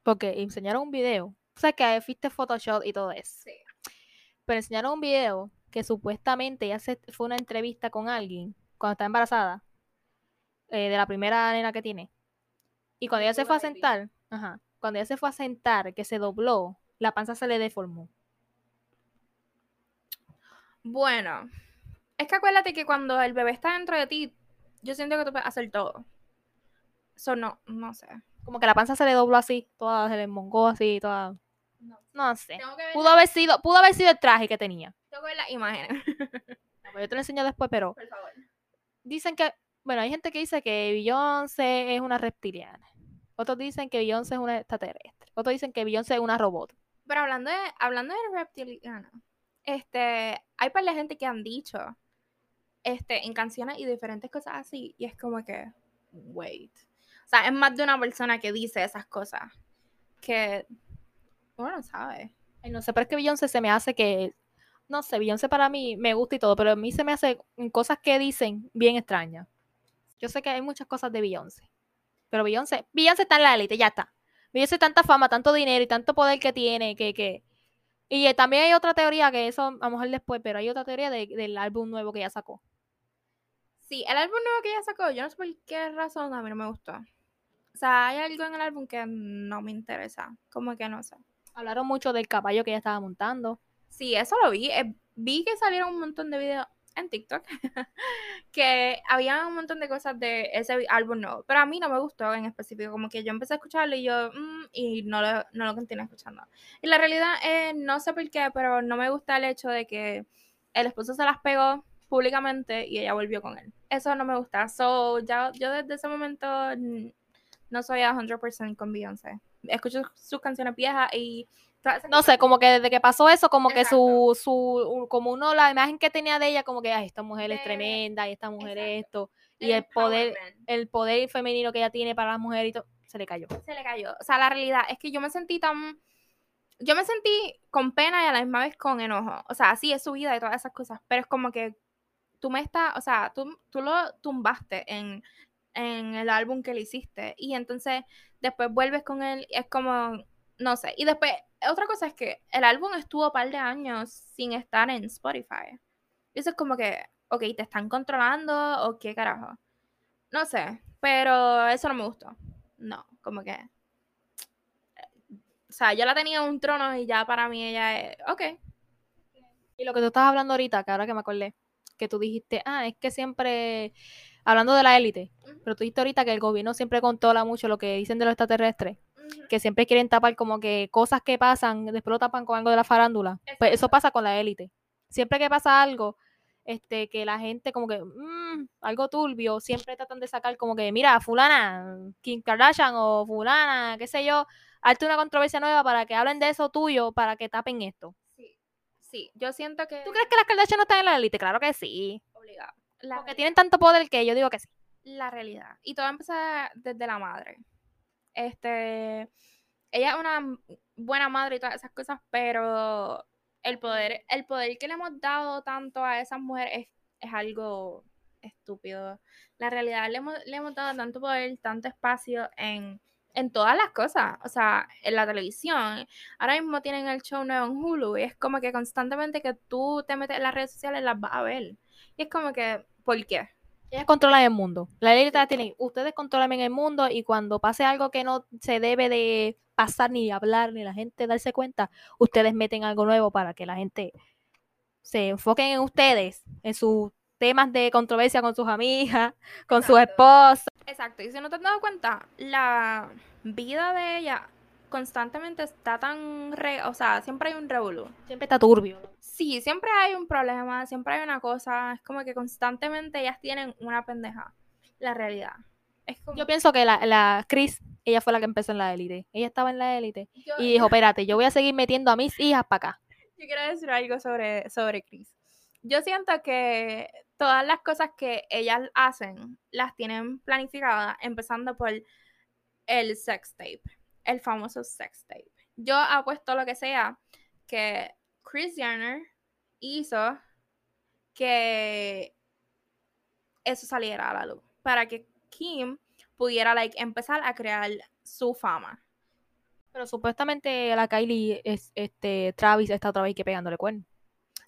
Porque enseñaron un video. O sea, que existe Photoshop y todo eso. Sí. Pero enseñaron un video que supuestamente ella se, fue una entrevista con alguien cuando está embarazada. eh, de la primera nena que tiene. Y cuando ella se fue a sentar, ajá, cuando ella se fue a sentar, que se dobló, la panza se le deformó. Bueno, es que acuérdate que cuando el bebé está dentro de ti, yo siento que tú puedes hacer todo. Eso no, no sé. Como que la panza se le dobló así, toda, se le mongó así, toda. No. No sé. Pudo haber sido, pudo haber sido el traje que tenía. tengo que ver las imágenes, No, pues Yo te lo enseño después, pero por favor. dicen que, bueno, hay gente que dice que Beyoncé es una reptiliana. Otros dicen que Beyoncé es una extraterrestre. Otros dicen que Beyoncé es una robot. Pero hablando de, hablando de reptiliano, este, hay par de gente que han dicho, este, en canciones y diferentes cosas así, y es como que, wait. O sea, es más de una persona que dice esas cosas que uno no sabe. Ay, no sé, pero es que Beyoncé se me hace que, no sé, Beyoncé para mí me gusta y todo, pero a mí se me hace cosas que dicen bien extrañas. Yo sé que hay muchas cosas de Beyoncé, pero Beyoncé, Beyoncé está en la élite, ya está. Beyoncé tanta fama, tanto dinero y tanto poder que tiene, que, que... Y eh, también hay otra teoría, que eso a lo mejor después, pero hay otra teoría de- del álbum nuevo que ella sacó. Sí, el álbum nuevo que ella sacó, yo no sé por qué razón a mí no me gustó. O sea, hay algo en el álbum que no me interesa. Como que no sé. Hablaron mucho del caballo que ella estaba montando. Sí, eso lo vi. eh, vi que salieron un montón de videos en TikTok [laughs] que había un montón de cosas de ese álbum nuevo, pero a mí no me gustó en específico, como que yo empecé a escucharlo y yo, mm, y no lo, no lo continué escuchando. Y la realidad es, no sé por qué, pero no me gusta el hecho de que el esposo se las pegó públicamente y ella volvió con él. Eso no me gusta. So, ya, yo desde ese momento no soy a 100% con Beyoncé. Escucho sus canciones viejas y no sé, como que desde que pasó eso, como que su, su, como uno, la imagen que tenía de ella, como que, ay, esta mujer es tremenda, y esta mujer es esto, y el poder, el poder femenino que ella tiene para las mujeres y todo, se le cayó. Se le cayó. O sea, la realidad es que yo me sentí tan, yo me sentí con pena y a la misma vez con enojo. O sea, sí es su vida y todas esas cosas, pero es como que tú me estás, o sea, tú, tú lo tumbaste en, en el álbum que le hiciste y entonces después vuelves con él, es como, no sé, y después otra cosa es que el álbum estuvo un par de años sin estar en Spotify. Y eso es como que, ok, ¿te están controlando o qué carajo? No sé, pero eso no me gustó. No, como que... O sea, yo la tenía en un trono y ya para mí ella es, ok. Y lo que tú estás hablando ahorita, que ahora que me acordé, que tú dijiste, ah, es que siempre, hablando de la élite, pero tú dijiste ahorita que el gobierno siempre controla mucho lo que dicen de los extraterrestres que siempre quieren tapar como que cosas que pasan, después lo tapan con algo de la farándula. Pues eso pasa con la élite. Siempre que pasa algo, este, que la gente como que, mmm, algo turbio, siempre tratan de sacar como que, mira, fulana, Kim Kardashian o fulana, qué sé yo, hazte una controversia nueva para que hablen de eso tuyo, para que tapen esto. Sí, sí, yo siento que... ¿Tú crees que las Kardashian no están en la élite? Claro que sí. Obligado. Porque tienen tanto poder que yo digo que sí. La realidad. Y todo empieza desde la madre. Este, ella es una buena madre y todas esas cosas, pero el poder, el poder que le hemos dado tanto a esas mujeres es, algo estúpido. La realidad le hemos, le hemos dado tanto poder, tanto espacio en, en todas las cosas. O sea, en la televisión. Ahora mismo tienen el show nuevo en Hulu y es como que constantemente que tú te metes en las redes sociales las vas a ver. Y es como que, ¿por qué? Ellas controlan el mundo. La élite la tienen. Ustedes controlan el mundo y cuando pase algo que no se debe de pasar ni hablar ni la gente darse cuenta, ustedes meten algo nuevo para que la gente se enfoquen en ustedes, en sus temas de controversia con sus amigas, con su esposa. Exacto. Y si no te has dado cuenta, la vida de ella constantemente está tan re, o sea, siempre hay un revolú. Siempre está turbio. Sí, siempre hay un problema, siempre hay una cosa, es como que constantemente ellas tienen una pendeja, la realidad. Yo pienso que la, la Chris, ella fue la que empezó en la élite. Ella estaba en la élite y dijo, [laughs] espérate, yo voy a seguir metiendo a mis hijas para acá. Yo quiero decir algo sobre, sobre Chris. Yo siento que todas las cosas que ellas hacen las tienen planificadas, empezando por el sex tape el famoso sex tape. Yo apuesto lo que sea que Chris Jenner hizo que eso saliera a la luz para que Kim pudiera like empezar a crear su fama. Pero supuestamente la Kylie es este Travis está otra vez que pegándole cuerno.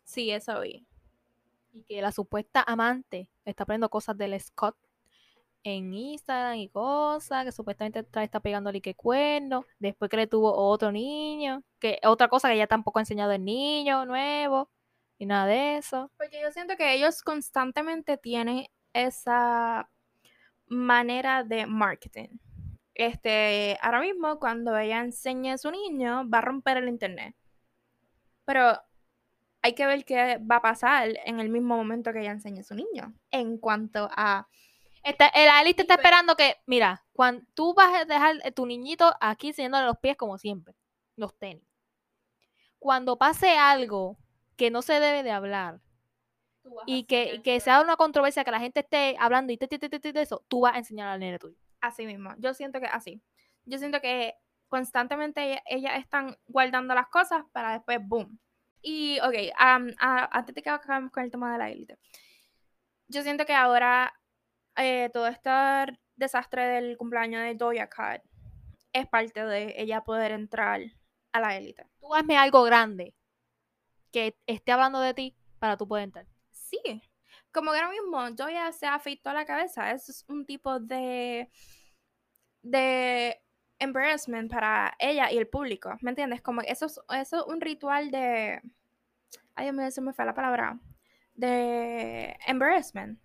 Sí, eso vi. Y que la supuesta amante está poniendo cosas del Scott en Instagram y cosas, que supuestamente está pegándole que cuerno, después que le tuvo otro niño, que otra cosa que ella tampoco ha enseñado el niño nuevo, y nada de eso. Porque yo siento que ellos constantemente tienen esa manera de marketing. Este, ahora mismo cuando ella enseñe a su niño, va a romper el internet. Pero hay que ver qué va a pasar en el mismo momento que ella enseñe a su niño. En cuanto a Está, el Ali te está esperando que, mira, cuando tú vas a dejar tu niñito aquí enseñándole los pies como siempre, los tenis. Cuando pase algo que no se debe de hablar y que, que sea una controversia que la gente esté hablando y te, te, te, te, eso, tú vas a enseñar al nene tuyo. Así mismo, yo siento que así. Yo siento que constantemente ellas están guardando las cosas para después, boom. Y, ok, antes de que acabemos con el tema de la élite, yo siento que ahora eh, todo este desastre del cumpleaños de Doja Cat es parte de ella poder entrar a la élite. Tú hazme algo grande que esté hablando de ti para tú poder entrar. Sí, como que ahora mismo Doja se afeitó la cabeza. Eso es un tipo de de embarrassment para ella y el público, ¿me entiendes? Como eso es, eso es un ritual de ay, Dios mío, se me fue la palabra de embarrassment.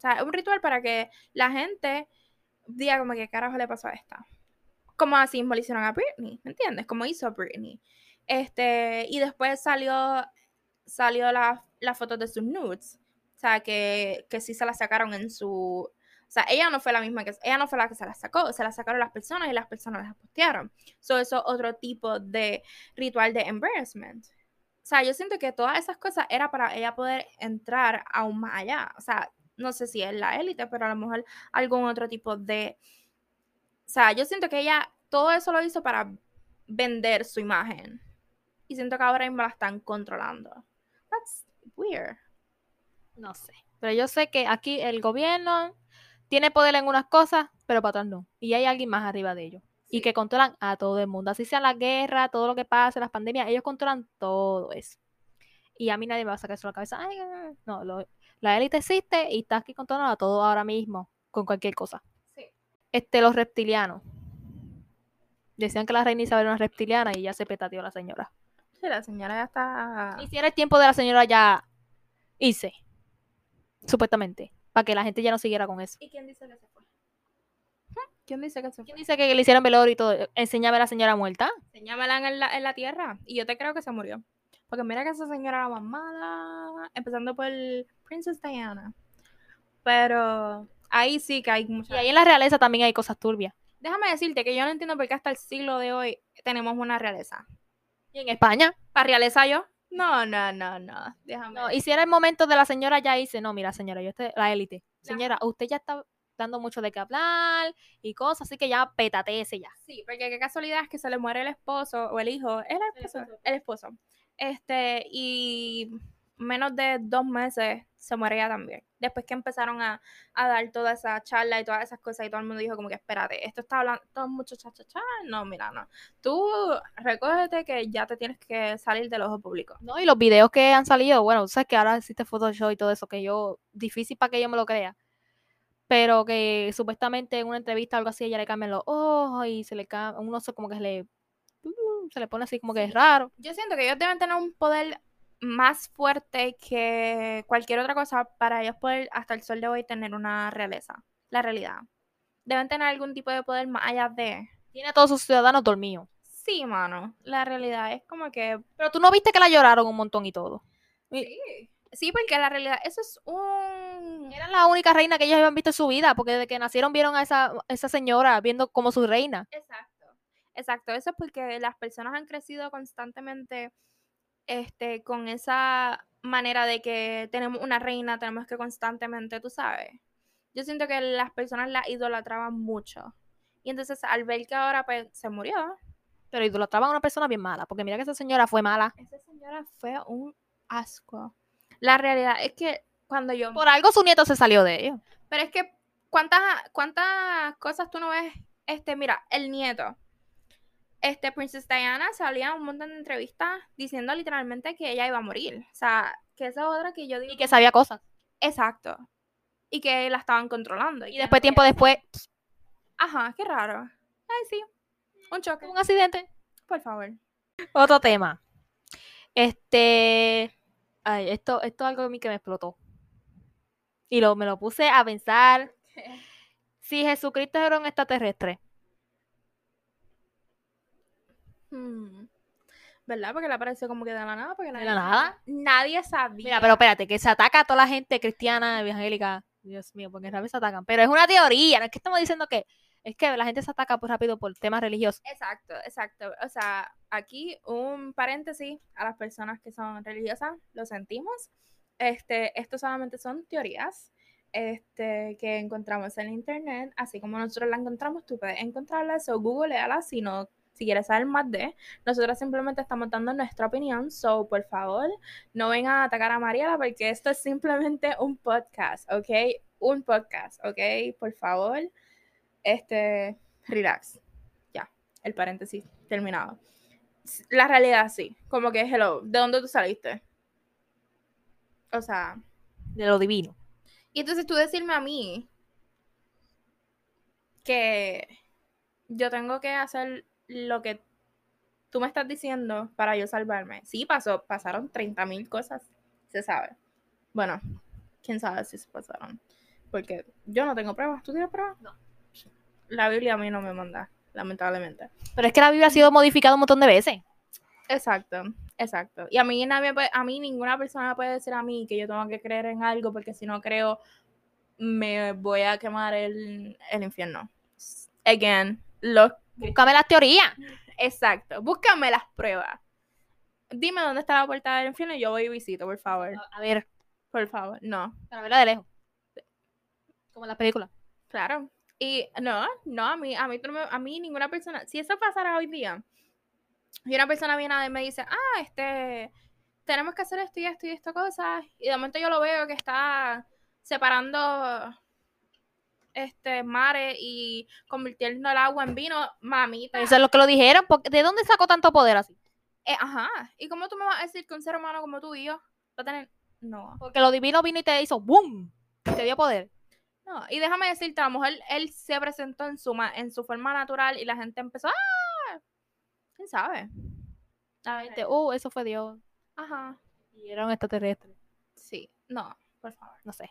O sea, es un ritual para que la gente diga como que carajo le pasó a esta. Como así mismo a Britney, ¿me entiendes? Como hizo Britney. Este, y después salió, salió la, la foto de sus nudes. O sea, que, que sí se la sacaron en su... O sea, ella no fue la misma que... Ella no fue la que se la sacó. Se la sacaron las personas y las personas las postearon. So, eso es otro tipo de ritual de embarrassment. O sea, yo siento que todas esas cosas era para ella poder entrar aún más allá. O sea, no sé si es la élite, pero a lo mejor algún otro tipo de... O sea, yo siento que ella todo eso lo hizo para vender su imagen. Y siento que ahora mismo la están controlando. That's weird. No sé. Pero yo sé que aquí el gobierno tiene poder en unas cosas, pero para otras no. Y hay alguien más arriba de ellos. Y que controlan a todo el mundo. Así sea la guerra, todo lo que pasa, las pandemias, ellos controlan todo eso. Y a mí nadie me va a sacar eso de la cabeza. Ay, no, lo- la élite existe y está aquí controlando a todo ahora mismo, con cualquier cosa. Sí. Este, los reptilianos. Decían que la reina Isabel era una reptiliana y ya se petateó la señora. Sí, la señora ya está... Y si era el tiempo de la señora ya hice. Supuestamente. Para que la gente ya no siguiera con eso. ¿Y quién dice que se fue? ¿Quién dice que se fue? ¿Quién dice que le hicieron velorio y todo? Enséñame a la señora muerta. Señámela en la, en la tierra. Y yo te creo que se murió. Porque mira que esa señora era mamada. Empezando por Princess Diana. Pero ahí sí que hay Y mucha... ahí en la realeza también hay cosas turbias. Déjame decirte que yo no entiendo por qué hasta el siglo de hoy tenemos una realeza. Y en España. ¿Para realeza yo? No, no, no, no. Déjame. No, y si era el momento de la señora ya dice, no, mira señora, yo estoy, la élite. Señora, usted ya está dando mucho de qué hablar y cosas, así que ya ese ya. Sí, porque qué casualidad es que se le muere el esposo o el hijo. ¿El esposo? esposo. El esposo. Este, y menos de dos meses se muere ella también. Después que empezaron a, a dar toda esa charla y todas esas cosas y todo el mundo dijo como que espérate, esto está hablando, todo mucho cha, cha, cha. No, mira, no. Tú recógete que ya te tienes que salir del ojo público. No, y los videos que han salido, bueno, tú sabes que ahora existe Photoshop y todo eso, que yo, difícil para que yo me lo crea. Pero que supuestamente en una entrevista o algo así, ella le cambian los ojos y se le cambia, un oso como que se le, se le pone así como que es raro. Yo siento que ellos deben tener un poder más fuerte que cualquier otra cosa para ellos poder hasta el sol de hoy tener una realeza, la realidad. Deben tener algún tipo de poder más allá de... Tiene a todos sus ciudadanos dormidos. Sí, mano, la realidad es como que... Pero tú no viste que la lloraron un montón y todo. Sí, sí porque la realidad, eso es un... Era la única reina que ellos habían visto en su vida, porque desde que nacieron vieron a esa, esa señora viendo como su reina. Exacto, exacto, eso es porque las personas han crecido constantemente este, con esa manera de que tenemos una reina, tenemos que constantemente, tú sabes. Yo siento que las personas la idolatraban mucho. Y entonces al ver que ahora pues se murió, Pero idolatraban a una persona bien mala, porque mira que esa señora fue mala. esa señora fue un asco. La realidad es que cuando yo... Por algo su nieto se salió de ellos. Pero es que, ¿cuántas, cuántas cosas tú no ves? Este, mira, el nieto. Este, Princess Diana salía un montón de entrevistas diciendo literalmente que ella iba a morir. O sea, que esa es otra que yo digo. Y que sabía cosas. Exacto. Y que la estaban controlando. Y después, no tiempo después, Ajá, qué raro. Ay, sí. Un choque, un accidente. por favor. Otro tema. Este. Ay, esto, esto es algo a mí que me explotó. Y lo, me lo puse a pensar. [laughs] Si Jesucristo era un extraterrestre. Hmm. ¿Verdad? Porque le apareció como que de la nada. Porque ¿De la nada? Nadie sabía. Mira, pero espérate, que se ataca a toda la gente cristiana, evangélica. Dios mío, porque rápido se atacan. Pero es una teoría, no es que estamos diciendo que. Es que la gente se ataca pues rápido por temas religiosos. Exacto, exacto. O sea, aquí un paréntesis a las personas que son religiosas, lo sentimos. Este, esto solamente son teorías este, que encontramos en internet, así como nosotros la encontramos, tú puedes encontrarlas o googlealas si no, si quieres saber más de. Nosotros simplemente estamos dando nuestra opinión, so por favor, no vengan a atacar a Mariela porque esto es simplemente un podcast, ¿ok? Un podcast, ¿ok? Por favor, este, relax ya, el paréntesis terminado. La realidad sí, como que hello, ¿de dónde tú saliste? O sea, De lo divino. y entonces tú decirme a mí que yo tengo que hacer lo que tú me estás diciendo para yo salvarme. Sí, pasó, pasaron 30 mil cosas, se sabe. Bueno, quién sabe si se pasaron. Porque yo no tengo pruebas. ¿Tú tienes pruebas? No. La Biblia a mí no me manda, lamentablemente. Pero es que la Biblia ha sido modificada un montón de veces. Exacto, exacto. Y a mí nadie a mí ninguna persona puede decir a mí que yo tengo que creer en algo porque si no creo me voy a quemar el, el infierno. Again, lo Búscame las teorías. exacto. Búscame las pruebas. Dime dónde está la puerta del infierno y yo voy y visito, por favor. A ver, Por favor. No. para verla de lejos. Como en las películas. Claro. Y no, no, a mí, a mí, a mí ninguna persona, si eso pasara hoy día, y una persona viene a mí y me dice, ah, este, tenemos que hacer esto y esto y esta cosa, y de momento yo lo veo que está separando este mares y convirtiendo el agua en vino, mamita. Eso es lo que lo dijeron. porque- ¿De dónde sacó tanto poder así? Eh, ajá. ¿Y cómo tú me vas a decir que un ser humano como tú y yo va a tener. No. Porque lo divino vino y te hizo ¡boom! Y te dio poder. No. Y déjame decirte, a lo mejor él se presentó en su, en su forma natural y la gente empezó, ¡ah! ¿Quién sabe? La gente, uh, eso fue Dios. Ajá. Y era un extraterrestre. Sí. No, por favor. No sé.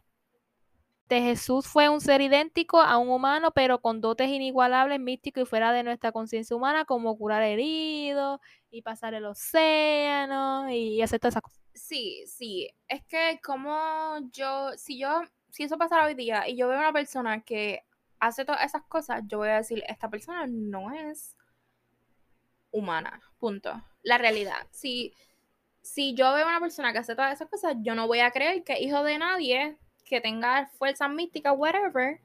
Jesús fue un ser idéntico a un humano, pero con dotes inigualables, místicos y fuera de nuestra conciencia humana, como curar heridos y pasar el océano y hacer todas esas cosas. Sí, sí. Es que como yo, si yo, si eso pasara hoy día y yo veo una persona que hace todas esas cosas, yo voy a decir, esta persona no es humana. Punto. La realidad. Si, si yo veo una persona que hace todas esas cosas, yo no voy a creer que hijo de nadie, que tenga fuerzas místicas, whatever,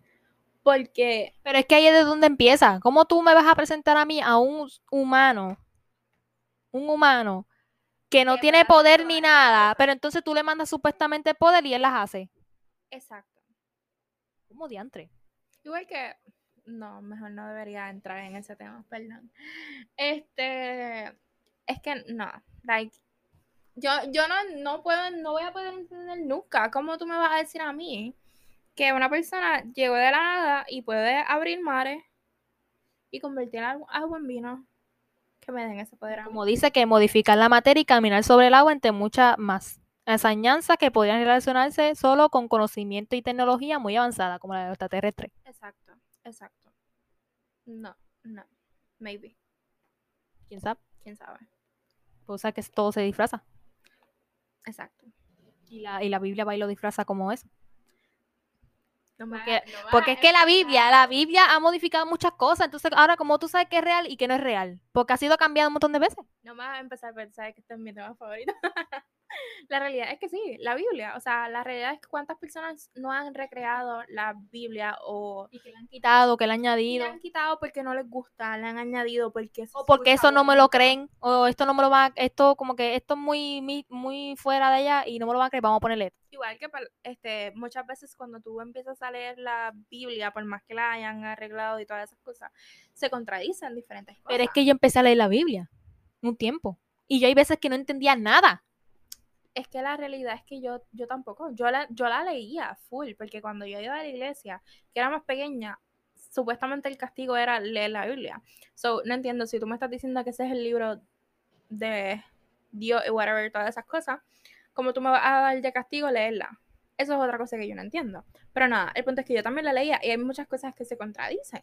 porque Pero es que ahí es de donde empieza. ¿Cómo tú me vas a presentar a mí a un humano? Un humano que no Que tiene poder ni nada, pero entonces tú le mandas supuestamente el poder y él las hace. Exacto. ¿Cómo diantre? Igual que. No, mejor no debería entrar en ese tema, perdón. Este. Es que no. Like. Yo, yo no, no puedo, no voy a poder entender nunca. ¿Cómo tú me vas a decir a mí que una persona llegó de la nada y puede abrir mares y convertir agua agua en vino? Que me den ese poder a mí. Como dice que modificar la materia y caminar sobre el agua entre muchas más enseñanzas que podrían relacionarse solo con conocimiento y tecnología muy avanzada, como la de los extraterrestres. Exacto, exacto. No, no. Maybe. ¿Quién sabe? Quién sabe. O sea que todo se disfraza. Exacto. Y la, y la Biblia va y lo disfraza como eso. No Porque- no es que la Biblia, la Biblia ha modificado muchas cosas. Entonces, ahora, como tú sabes que es real y que no es real? Porque ha sido cambiado un montón de veces. No me vas a empezar a pensar que este es mi tema favorito. [laughs] la realidad es que sí, la Biblia. O sea, la realidad es que cuántas personas no han recreado la Biblia o Y que le han quitado, que le han y la añadido. han quitado porque no les gusta, le han añadido porque eso O porque eso no me lo creen. O esto no me lo va Esto, como que esto es muy, muy, fuera de allá y no me lo van a creer. Vamos a ponerle esto. Igual que este, muchas veces cuando tú empiezas a leer la Biblia, por más que la hayan arreglado y todas esas cosas, se contradicen diferentes cosas. Pero es que yo empecé a leer la Biblia un tiempo. Y yo hay veces que no entendía nada. Es que la realidad es que yo, yo tampoco, yo la, yo la leía full, porque cuando yo iba a la iglesia, que era más pequeña, supuestamente el castigo era leer la Biblia. So, no entiendo, si tú me estás diciendo que ese es el libro de Dios y whatever, todas esas cosas, como tú me vas a dar de castigo leerla. Eso es otra cosa que yo no entiendo. Pero nada, el punto es que yo también la leía y hay muchas cosas que se contradicen.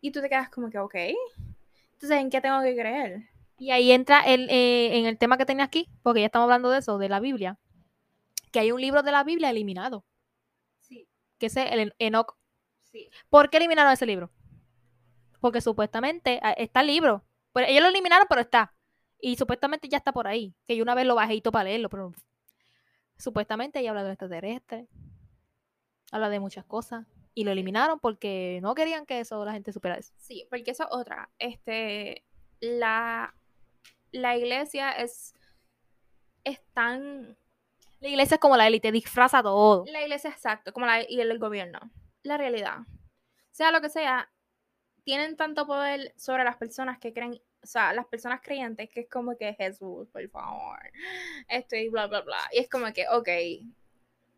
Y tú te quedas como que, ok. Entonces, ¿en qué tengo que creer? Y ahí entra el, eh, en el tema que tenía aquí, porque ya estamos hablando de eso, de la Biblia, que hay un libro de la Biblia eliminado, Sí, que es el En- Enoch. sí. ¿Por qué eliminaron ese libro? Porque supuestamente ah, está el libro. Pero ellos lo eliminaron, pero está. Y supuestamente ya está por ahí. Que yo una vez lo bajé y todo para leerlo, pero supuestamente ahí habla de extraterrestres. Habla de muchas cosas. Y lo eliminaron porque no querían que eso la gente supiera eso. Sí, porque eso es otra. Este, la, la iglesia es, es tan... La iglesia es como la élite, disfraza todo. La iglesia exacto, como la y el gobierno. La realidad. Sea lo que sea, tienen tanto poder sobre las personas que creen, o sea, las personas creyentes, que es como que Jesús, por favor, esto y bla, bla, bla. Y es como que, ok,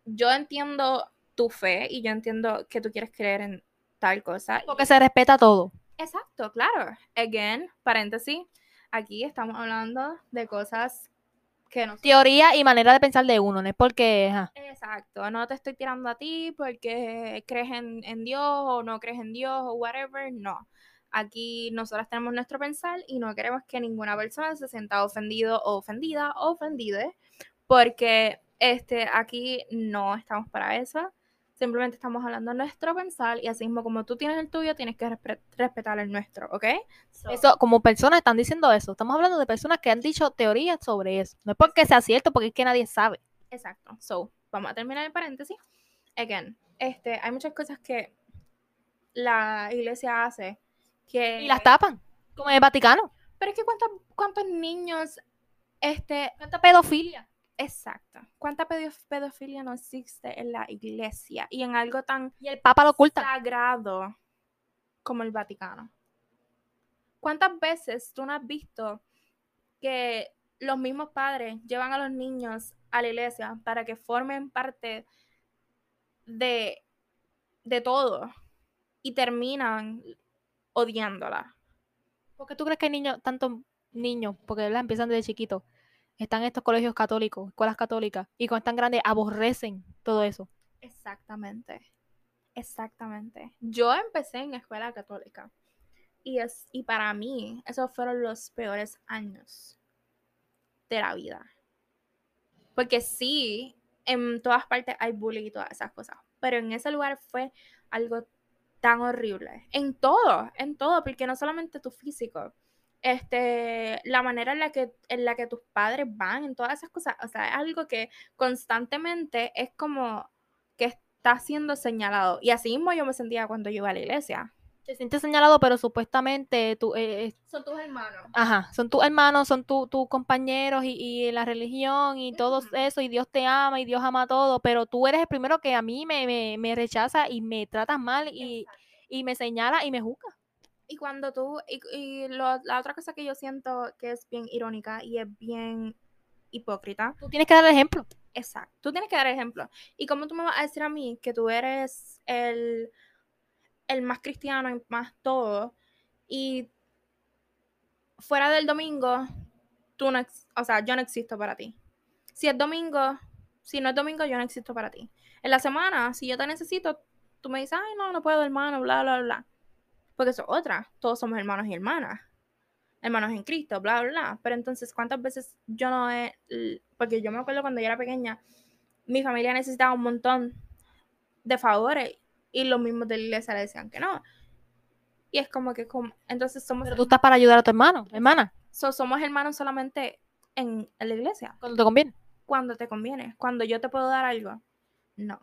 yo entiendo tu fe y yo entiendo que tú quieres creer en tal cosa. y- Porque se respeta todo. Exacto, claro. Again, paréntesis, aquí estamos hablando de cosas que no Teoría y manera de pensar de uno, no es porque... ajá. Exacto, no te estoy tirando a ti porque crees en, en Dios o no crees en Dios o whatever, no. Aquí nosotras tenemos nuestro pensar y no queremos que ninguna persona se sienta ofendido o ofendida o ofendide porque este, aquí no estamos para eso. Simplemente estamos hablando de nuestro pensar y así mismo como tú tienes el tuyo, tienes que respe- respetar el nuestro, ¿ok? So, Eso, como personas están diciendo eso. Estamos hablando de personas que han dicho teorías sobre eso. No es porque sea cierto, porque es que nadie sabe. Exacto. So, vamos a terminar el paréntesis. Again, este, hay muchas cosas que la iglesia hace que... Y las tapan, como en el Vaticano. Pero es que ¿cuántos, cuántos niños, este, ¿Cuánta pedofilia? Exacto, cuánta pedo- pedofilia no existe en la iglesia y en algo tan Y el Papa lo oculta. sagrado como el Vaticano? ¿Cuántas veces tú no has visto que los mismos padres llevan a los niños a la iglesia para que formen parte de, de todo y terminan odiándola? ¿Por qué tú crees que hay niños, tantos niños, porque ¿verdad? empiezan desde chiquitos, están estos colegios católicos, escuelas católicas, y cuando están grandes aborrecen todo eso? Exactamente. Exactamente. Yo empecé en escuela católica. Y, es, y para mí, esos fueron los peores años de la vida. Porque sí, en todas partes hay bullying y todas esas cosas. Pero en ese lugar fue algo tan horrible. En todo, en todo, porque no solamente tu físico. Este, la manera en la que en la que tus padres van, en todas esas cosas, o sea, es algo que constantemente es como que está siendo señalado. Y así mismo yo me sentía cuando yo iba a la iglesia. Te sientes señalado, pero supuestamente tú, eh, eh, Son tus hermanos. ajá, son tus hermanos, son tu- tus compañeros y, y la religión y todo eso, y Dios te ama y Dios ama a todo, pero tú eres el primero que a mí me, me, me rechaza y me tratas mal y, y me señala y me juzga. Y cuando tú, y, y lo- la otra cosa que yo siento que es bien irónica y es bien hipócrita, Tú tienes que dar el ejemplo. exacto, tú tienes que dar ejemplo. ¿Y cómo tú me vas a decir a mí que tú eres el, el más cristiano y más todo? Y fuera del domingo, tú no, o sea, yo no existo para ti. Si es domingo, si no es domingo, yo no existo para ti. En la semana, si yo te necesito, tú me dices, ay, no, no puedo, hermano, bla, bla, bla. Porque eso es otra. Todos somos hermanos y hermanas. Hermanos en Cristo, bla, bla, bla. Pero entonces, ¿cuántas veces yo no he... Porque yo me acuerdo cuando yo era pequeña, mi familia necesitaba un montón de favores y los mismos de la iglesia le decían que no. Y es como que, como, entonces somos, Pero tú estás para ayudar a tu hermano, hermana, so- somos hermanos solamente en, en la iglesia. cuando te conviene. Cuando te conviene. Cuando yo te puedo dar algo. No.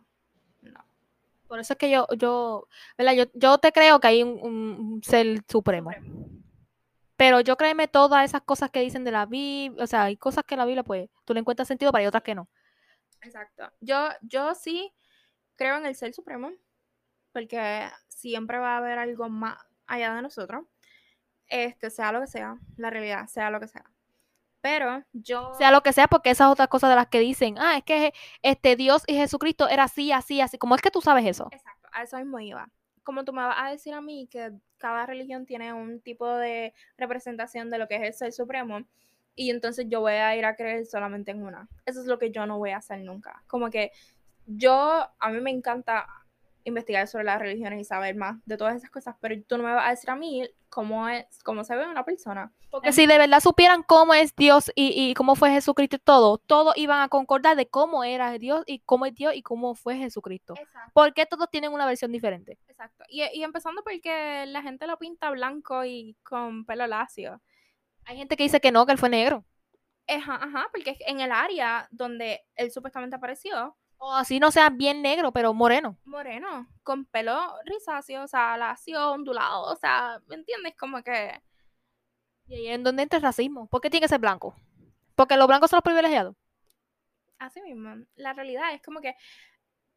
Por eso es que yo, yo, ¿verdad? Yo, yo te creo que hay un, ser supremo. Pero yo créeme todas esas cosas que dicen de la Biblia, o sea, hay cosas que la Biblia, pues, tú le encuentras sentido, pero hay otras que no. Exacto. Yo, yo sí creo en el ser supremo, porque siempre va a haber algo más allá de nosotros, este, sea lo que sea, la realidad, sea lo que sea. Pero yo... Sea lo que sea, porque esas otras cosas de las que dicen, ah, es que este Dios y Jesucristo era así, así, así. ¿Cómo es que tú sabes eso? Exacto, a eso mismo iba. Como tú me vas a decir a mí que cada religión tiene un tipo de representación de lo que es el ser supremo, y entonces yo voy a ir a creer solamente en una. Eso es lo que yo no voy a hacer nunca. Como que yo, a mí me encanta investigar sobre las religiones y saber más de todas esas cosas, pero tú no me vas a decir a mí cómo es, cómo se ve una persona. Porque si de verdad supieran cómo es Dios y, y cómo fue Jesucristo y todo, todos iban a concordar de cómo era Dios y cómo es Dios y cómo fue Jesucristo. Exacto. ¿Por qué todos tienen una versión diferente? Exacto. Y, y empezando porque la gente lo pinta blanco y con pelo lacio. Hay gente que dice que no, que él fue negro. Ajá, ajá, porque en el área donde él supuestamente apareció, O así no sea bien negro, pero moreno. moreno, con pelo rizáceo, o sea, lacio, ondulado, o sea, ¿me entiendes? Como que, Y ahí es en donde entra el racismo. ¿Por qué tiene que ser blanco? Porque los blancos son los privilegiados. así mismo, la realidad es como que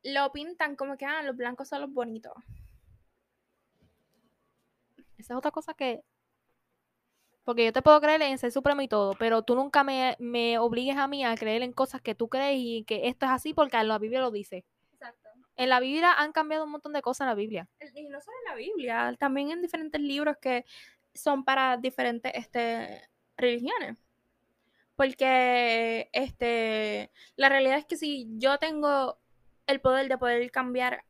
lo pintan como que, ah, los blancos son los bonitos. Esa es otra cosa que... Porque yo te puedo creer en ser supremo y todo, pero tú nunca me, me obligues a mí a creer en cosas que tú crees y que esto es así porque la Biblia lo dice. Exacto. En la Biblia han cambiado un montón de cosas en la Biblia. Y no solo en la Biblia, también en diferentes libros que son para diferentes este, religiones. Porque este, la realidad es que si yo tengo el poder de poder cambiar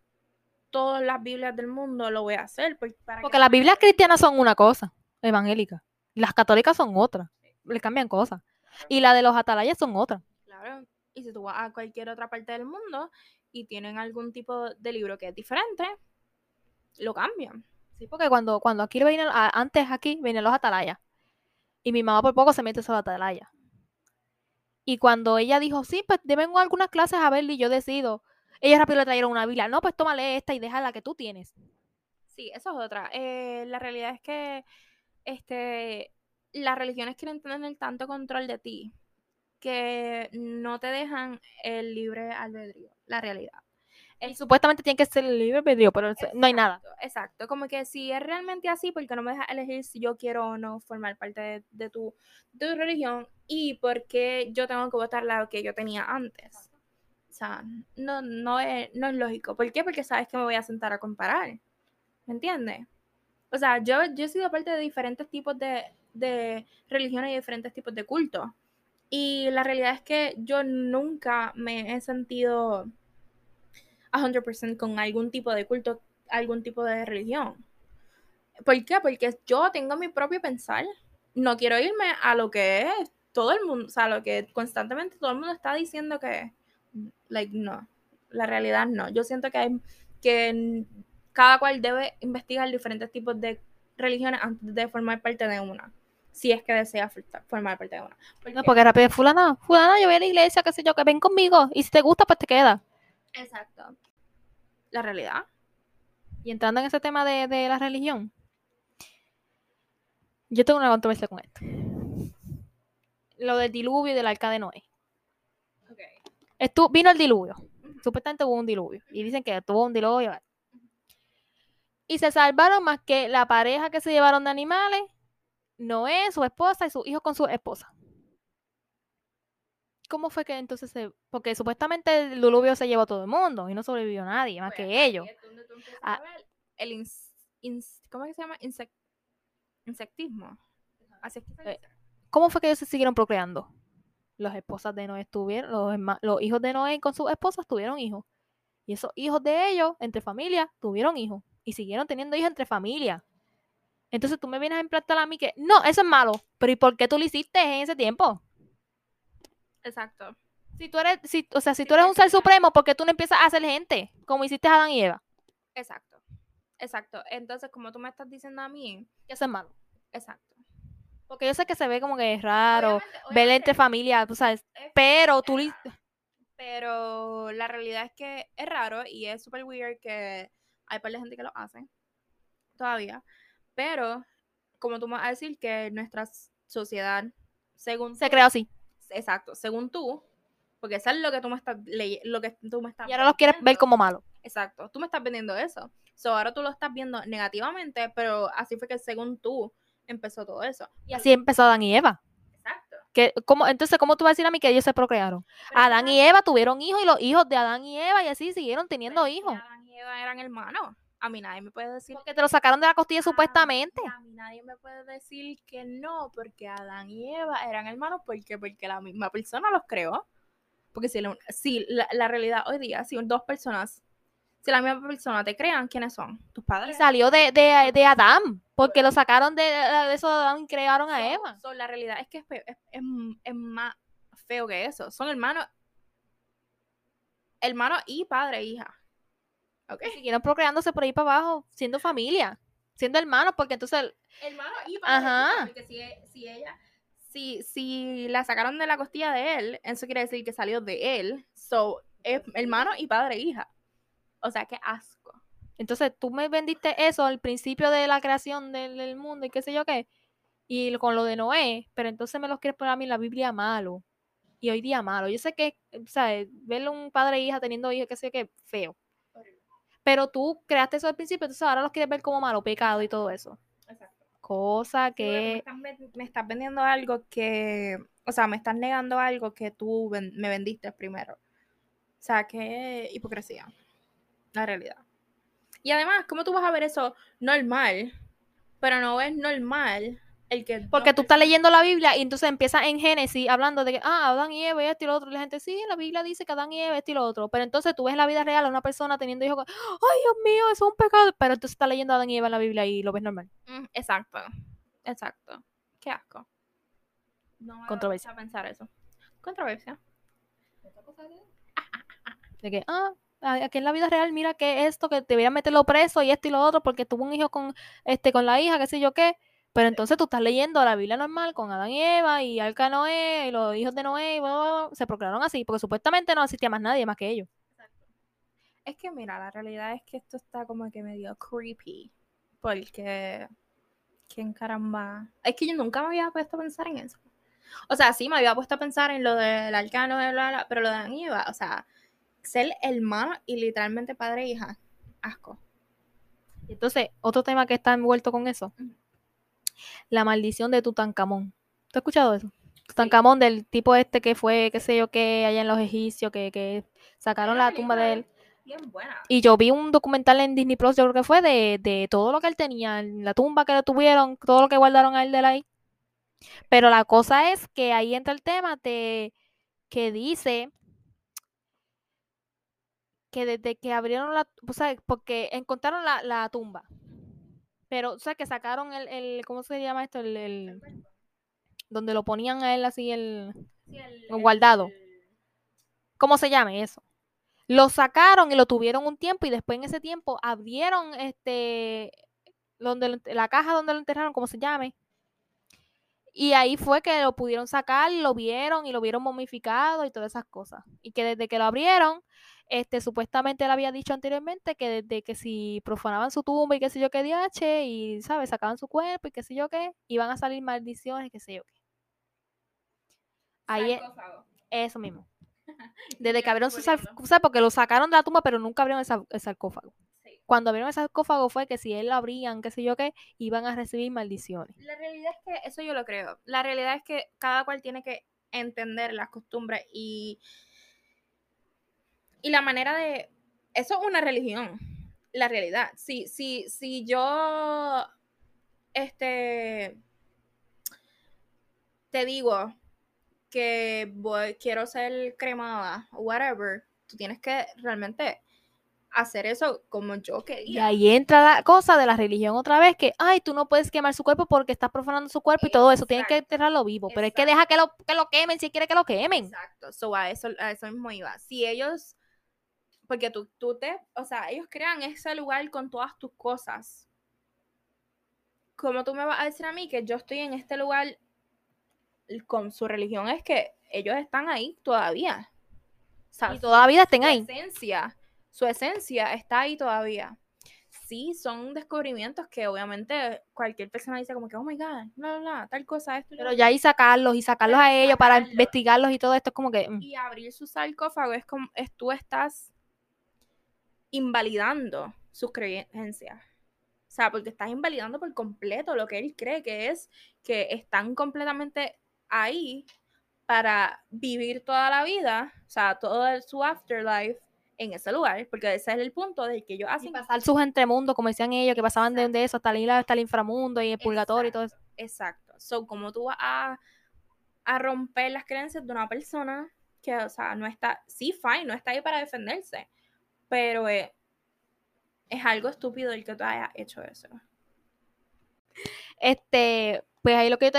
todas las Biblias del mundo, lo voy a hacer. Porque, para Porque las Biblias cristianas son una cosa, evangélicas. Las católicas son otra. Le cambian cosas. Y la de los atalayas son otra. Claro. Y si tú vas a cualquier otra parte del mundo y tienen algún tipo de libro que es diferente, lo cambian. Sí, porque cuando, cuando aquí venían, antes aquí venían los atalayas. Y mi mamá por poco se mete esos atalayas. Y cuando ella dijo, sí, pues vengo algunas clases a ver y yo decido. Ellos rápido le trajeron una Biblia. No, pues tómale esta y deja la que tú tienes. Sí, eso es otra. Eh, la realidad es que este, las religiones quieren tener tanto control de ti que no te dejan el libre albedrío, la realidad. Y supuestamente tiene que ser el libre albedrío, pero no hay nada. Exacto, como que si es realmente así, porque no me dejas elegir si yo quiero o no formar parte de, tu, de tu religión y porque yo tengo que votar la que yo tenía antes. O sea, no, no, es, no es lógico. ¿Por qué? Porque sabes que me voy a sentar a comparar. ¿Me entiendes? O sea, yo, he sido parte de diferentes tipos de, religiones y diferentes tipos de cultos. Y la realidad es que yo nunca me he sentido a 100% con algún tipo de culto, algún tipo de religión. ¿Por qué? Porque yo tengo mi propio pensar. No quiero irme a lo que es todo el mundo, o sea, lo que constantemente todo el mundo está diciendo que, like, no. La realidad no. Yo siento que hay, que cada cual debe investigar diferentes tipos de religiones antes de formar parte de una. Si es que desea formar parte de una. no, porque rápido, fulana, fulana, yo voy a la iglesia, qué sé yo, que ven conmigo. Y si te gusta, pues te queda. Exacto. La realidad. Y entrando en ese tema de, de la religión, yo tengo una controversia con esto. Lo del diluvio y del arca de Noé. Okay. vino el diluvio. Supuestamente hubo un diluvio. Y dicen que tuvo un diluvio y se salvaron más que la pareja que se llevaron de animales, Noé, su esposa y sus hijos con su esposa. ¿Cómo fue que entonces se.? Porque supuestamente el diluvio se llevó a todo el mundo y no sobrevivió nadie más pues, que ellos. Ah. el ¿Cómo es que se llama? insectismo. Así es que eh, ¿Cómo fue que ellos se siguieron procreando? Las esposas de Noé estuvieron, los, los hijos de Noé con sus esposas tuvieron hijos. Y esos hijos de ellos, entre familias, tuvieron hijos y siguieron teniendo hijos entre familia. Entonces tú me vienes a implantar a mí que, no, eso es malo, pero ¿y por qué tú lo hiciste en ese tiempo? Exacto. Si tú eres, si, o sea, si tú eres un ser supremo, ¿por qué tú no empiezas a hacer gente como hiciste a Adán y Eva? Exacto. Exacto. Entonces, como tú me estás diciendo a mí, eso es malo. Exacto. Porque yo sé que se ve como que es raro ver entre familia, tú sabes, pero tú... Pero la realidad es que es raro y es súper weird que hay par de gente que lo hace todavía. Pero, como tú me vas a decir que nuestra sociedad, según. Se creó así. Exacto, según tú, porque eso es lo que tú me estás lo que tú me estás Y ahora los quieres ver como malo. Exacto, tú me estás vendiendo eso. So, ahora tú lo estás viendo negativamente, pero así fue que según tú empezó todo eso. Y así empezó Adán y Eva. Exacto. Que, ¿cómo, entonces, ¿cómo tú vas a decir a mí que ellos se procrearon? Adán y Eva tuvieron hijos y los hijos de Adán y Eva y así siguieron teniendo hijos eran hermanos. A mí nadie me puede decir. Porque te lo sacaron de la costilla supuestamente. A mí nadie me puede decir que no, porque Adán y Eva eran hermanos, porque Porque la misma persona los creó. Porque si, la, realidad hoy día, si dos personas, si la misma persona te crean, ¿quiénes son? Tus padres. Y salió de, de, Adán, porque lo sacaron de, de, eso de Adán y crearon a Eva. la realidad es que es, es, es más feo que eso. Son hermanos, hermanos y padre e hija. Okay. Siguieron procreándose por ahí para abajo, siendo familia, siendo hermanos, porque entonces. Hermano y padre. Ajá. Porque si, si ella. Si, si la sacaron de la costilla de él, eso quiere decir que salió de él. So, es hermano y padre e hija. O sea, qué asco. Entonces, tú me vendiste eso al principio de la creación del, mundo y qué sé yo qué. Y con lo de Noé, pero entonces me los quieres poner a mí la Biblia malo. Y hoy día malo. Yo sé que, ¿sabes? Verle un padre e hija teniendo hijos, qué sé yo qué, feo. Pero tú creaste eso al principio, entonces ahora los quieres ver como malo, pecado y todo eso. Exacto. Cosa que... me, estás, vendiendo algo que... O sea, me estás negando algo que tú me vendiste primero. O sea, qué hipocresía. La realidad. Y además, ¿cómo tú vas a ver eso normal? Pero no es normal El que Porque dos tú estás leyendo la Biblia y entonces empiezas en Génesis hablando de que, ah, Adán y Eva y esto y lo otro. Y la gente, sí, la Biblia dice que Adán y Eva, esto y lo otro. Pero entonces tú ves la vida real a una persona teniendo hijos, ay, Dios mío, eso es un pecado. Pero entonces estás leyendo a Adán y Eva en la Biblia y lo ves normal. Mm, exacto. Exacto. Qué asco. No me Controversia. a pensar eso. Controversia. De que, ah, a- aquí en la vida real, mira que esto, que deberían meterlo preso y esto y lo otro, porque tuvo un hijo con, este, con la hija, qué sé yo qué. Pero entonces tú estás leyendo la Biblia normal con Adán y Eva y Arca Noé y los hijos de Noé y bla, bla, bla, se proclamaron así, porque supuestamente no existía más nadie más que ellos. Es que mira, la realidad es que esto está como que medio creepy. Porque. ¿Quién caramba? Es que yo nunca me había puesto a pensar en eso. O sea, sí me había puesto a pensar en lo del bla, bla, pero lo de Adán y Eva, o sea, ser hermano y literalmente padre e hija. Asco. Entonces, otro tema que está envuelto con eso. La maldición de Tutankamón. ¿Tú has escuchado eso? Tutankamón del tipo este que fue, qué sé yo, qué, allá en los egipcios, que, que sacaron la tumba de él. Bien buena. Y yo vi un documental en Disney Plus, yo creo que fue, de, de todo lo que él tenía, en la tumba que le tuvieron, todo lo que guardaron a él de él ahí. Pero la cosa es que ahí entra el tema de que dice que desde que abrieron la, o sea, porque encontraron la, la tumba, pero, o sea, que sacaron el, el ¿cómo se llama esto? El, el- donde lo ponían a él así, el, guardado. ¿cómo se llame eso? Lo sacaron y lo tuvieron un tiempo y después en ese tiempo abrieron este donde la caja donde lo enterraron, ¿cómo se llame? Y ahí fue que lo pudieron sacar, lo vieron y lo vieron momificado y todas esas cosas. Y que desde que lo abrieron, este supuestamente él había dicho anteriormente que desde que si profanaban su tumba y qué sé yo qué DH y, ¿sabes? Sacaban su cuerpo y qué sé yo qué, iban a salir maldiciones, qué sé yo qué. Ahí es- eso mismo. [laughs] Desde que abrieron su sarcófago, porque lo sacaron de la tumba, pero nunca abrieron el, sar- el sarcófago. Sí. Cuando abrieron el sarcófago fue que si él lo abrían, qué sé yo qué, iban a recibir maldiciones. La realidad es que eso yo lo creo. La realidad es que cada cual tiene que entender las costumbres y, y la manera de... Eso es una religión, la realidad. Si, si, si yo, este, te digo que voy, quiero ser cremada o whatever, tú tienes que realmente hacer eso como yo Y quería. ahí entra la cosa de la religión otra vez, que, ay, tú no puedes quemar su cuerpo porque estás profanando su cuerpo y todo eso, tienes que enterrarlo vivo, pero es que deja que lo, que lo quemen si quiere que lo quemen. Exacto, so a eso, a eso mismo iba. Si ellos, porque tú, tú te, o sea, ellos crean ese lugar con todas tus cosas. ¿Cómo tú me vas a decir a mí que yo estoy en este lugar con su religión? Es que ellos están ahí todavía. O sea, Y todavía estén su ahí. esencia, su esencia está ahí todavía. Sí, son descubrimientos que obviamente cualquier persona dice como que, oh my God, bla, bla, bla, tal cosa, esto y Pero otro". ya ahí sacarlos y sacarlos a ellos para investigarlos y todo esto es como que... mm. y abrir su sarcófago es como es, tú estás invalidando sus creencias. O sea, porque estás invalidando por completo lo que él cree que es que están completamente ahí para vivir toda la vida, o sea, todo el- su afterlife en ese lugar, porque ese es el punto del que ellos Y hacen. pasar sus entremundos, como decían ellos, que pasaban de, Exacto. de eso hasta el, hasta el inframundo y el purgatorio y todo eso. Exacto. So, como tú vas a, a romper las creencias de una persona que, o sea, no está, sí, fine, no está ahí para defenderse, pero eh, es algo estúpido el que tú hayas hecho eso. Este, pues ahí lo que yo te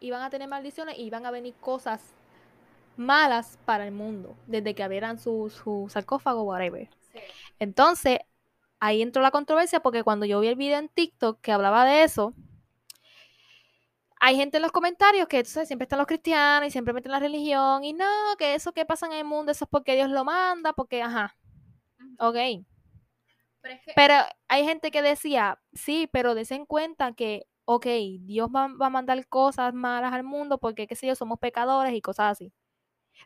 iban a tener maldiciones y iban a venir cosas malas para el mundo, desde que abrieran su, su sarcófago, whatever. Entonces, ahí entró la controversia porque cuando yo vi el video en TikTok que hablaba de eso, hay gente en los comentarios que sabes, siempre están los cristianos y siempre meten la religión y no, que eso que pasa en el mundo, eso es porque Dios lo manda, porque, ajá, ok. Pero es que, Pero hay gente que decía, sí, pero des en cuenta que, ok, Dios va, va a mandar cosas malas al mundo porque, qué sé yo, somos pecadores y cosas así.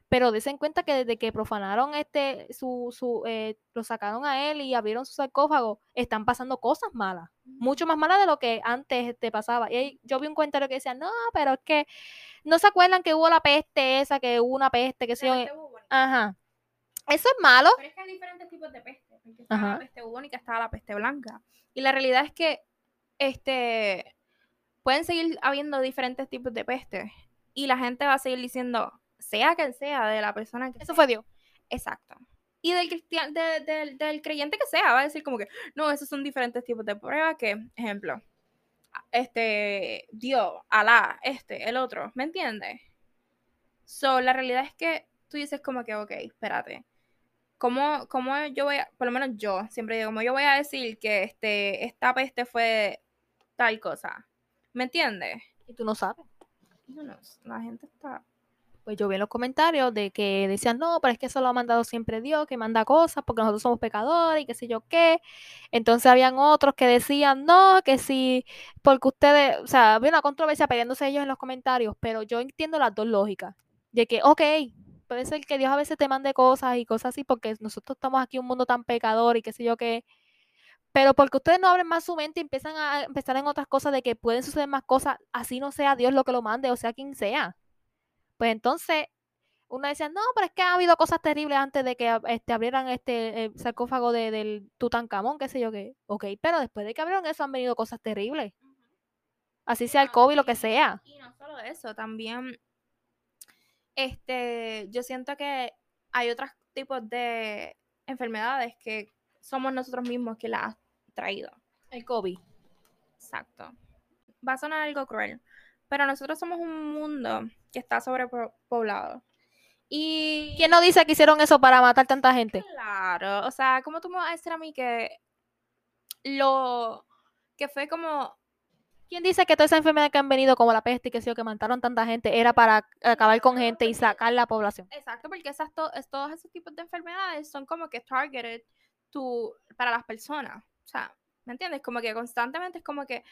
Pero des en cuenta que desde que profanaron este, su, su, eh, lo sacaron a él y abrieron su sarcófago, están pasando cosas malas, mucho más malas de lo que antes te pasaba. Y ahí yo vi un comentario que decía, no, pero es que no se acuerdan que hubo la peste esa, que hubo una peste, que sé yo. Bueno, Ajá. Eso es malo. Pero es que hay diferentes tipos de peste. Porque estaba Ajá. la peste bubónica, estaba la peste blanca. Y la realidad es que este pueden seguir habiendo diferentes tipos de peste. Y la gente va a seguir diciendo, sea quien sea, de la persona que Eso sea. fue Dios. Exacto. Y del, cristian, de- del- del creyente que sea, va a decir como que, no, esos son diferentes tipos de pruebas que, ejemplo, este, Dios, Alá, este, el otro, ¿me entiendes? So, la realidad es que tú dices como que, ok, espérate, ¿cómo, cómo yo voy a, por lo menos yo, siempre digo, como yo voy a decir que este, esta peste fue tal cosa? ¿Me entiendes? Y tú no sabes. No, no, la gente está... Pues yo vi en los comentarios de que decían, no, pero es que eso lo ha mandado siempre Dios, que manda cosas porque nosotros somos pecadores y qué sé yo qué. Entonces habían otros que decían, no, que si, porque ustedes, o sea, había una controversia peleándose ellos en los comentarios, pero yo entiendo las dos lógicas. De que, ok, puede ser que Dios a veces te mande cosas y cosas así porque nosotros estamos aquí en un mundo tan pecador y qué sé yo qué. Pero porque ustedes no abren más su mente y empiezan a empezar en otras cosas de que pueden suceder más cosas, así no sea Dios lo que lo mande, o sea quien sea. Pues entonces, uno decía, no, pero es que ha habido cosas terribles antes de que este, abrieran este el sarcófago de, del Tutankamón, qué sé yo qué. Ok, pero después de que abrieron eso han venido cosas terribles. Así sea el COVID, lo que sea. Y no solo eso, también este, yo siento que hay otros tipos de enfermedades que somos nosotros mismos que las han traído. El COVID. Exacto. Va a sonar algo cruel, pero nosotros somos un mundo que está sobrepoblado. Y ¿Quién no dice que hicieron eso para matar tanta gente? claro, o sea, ¿cómo tú me vas a decir a mí que lo que fue como ¿Quién dice que todas esas enfermedades que han venido, como la peste y que sé yo, que mataron tanta gente, era para acabar con gente y sacar la población? Exacto, porque esas to- todos esos tipos de enfermedades son como que targeted to, para las personas. O sea, ¿me entiendes? Como que constantemente es como que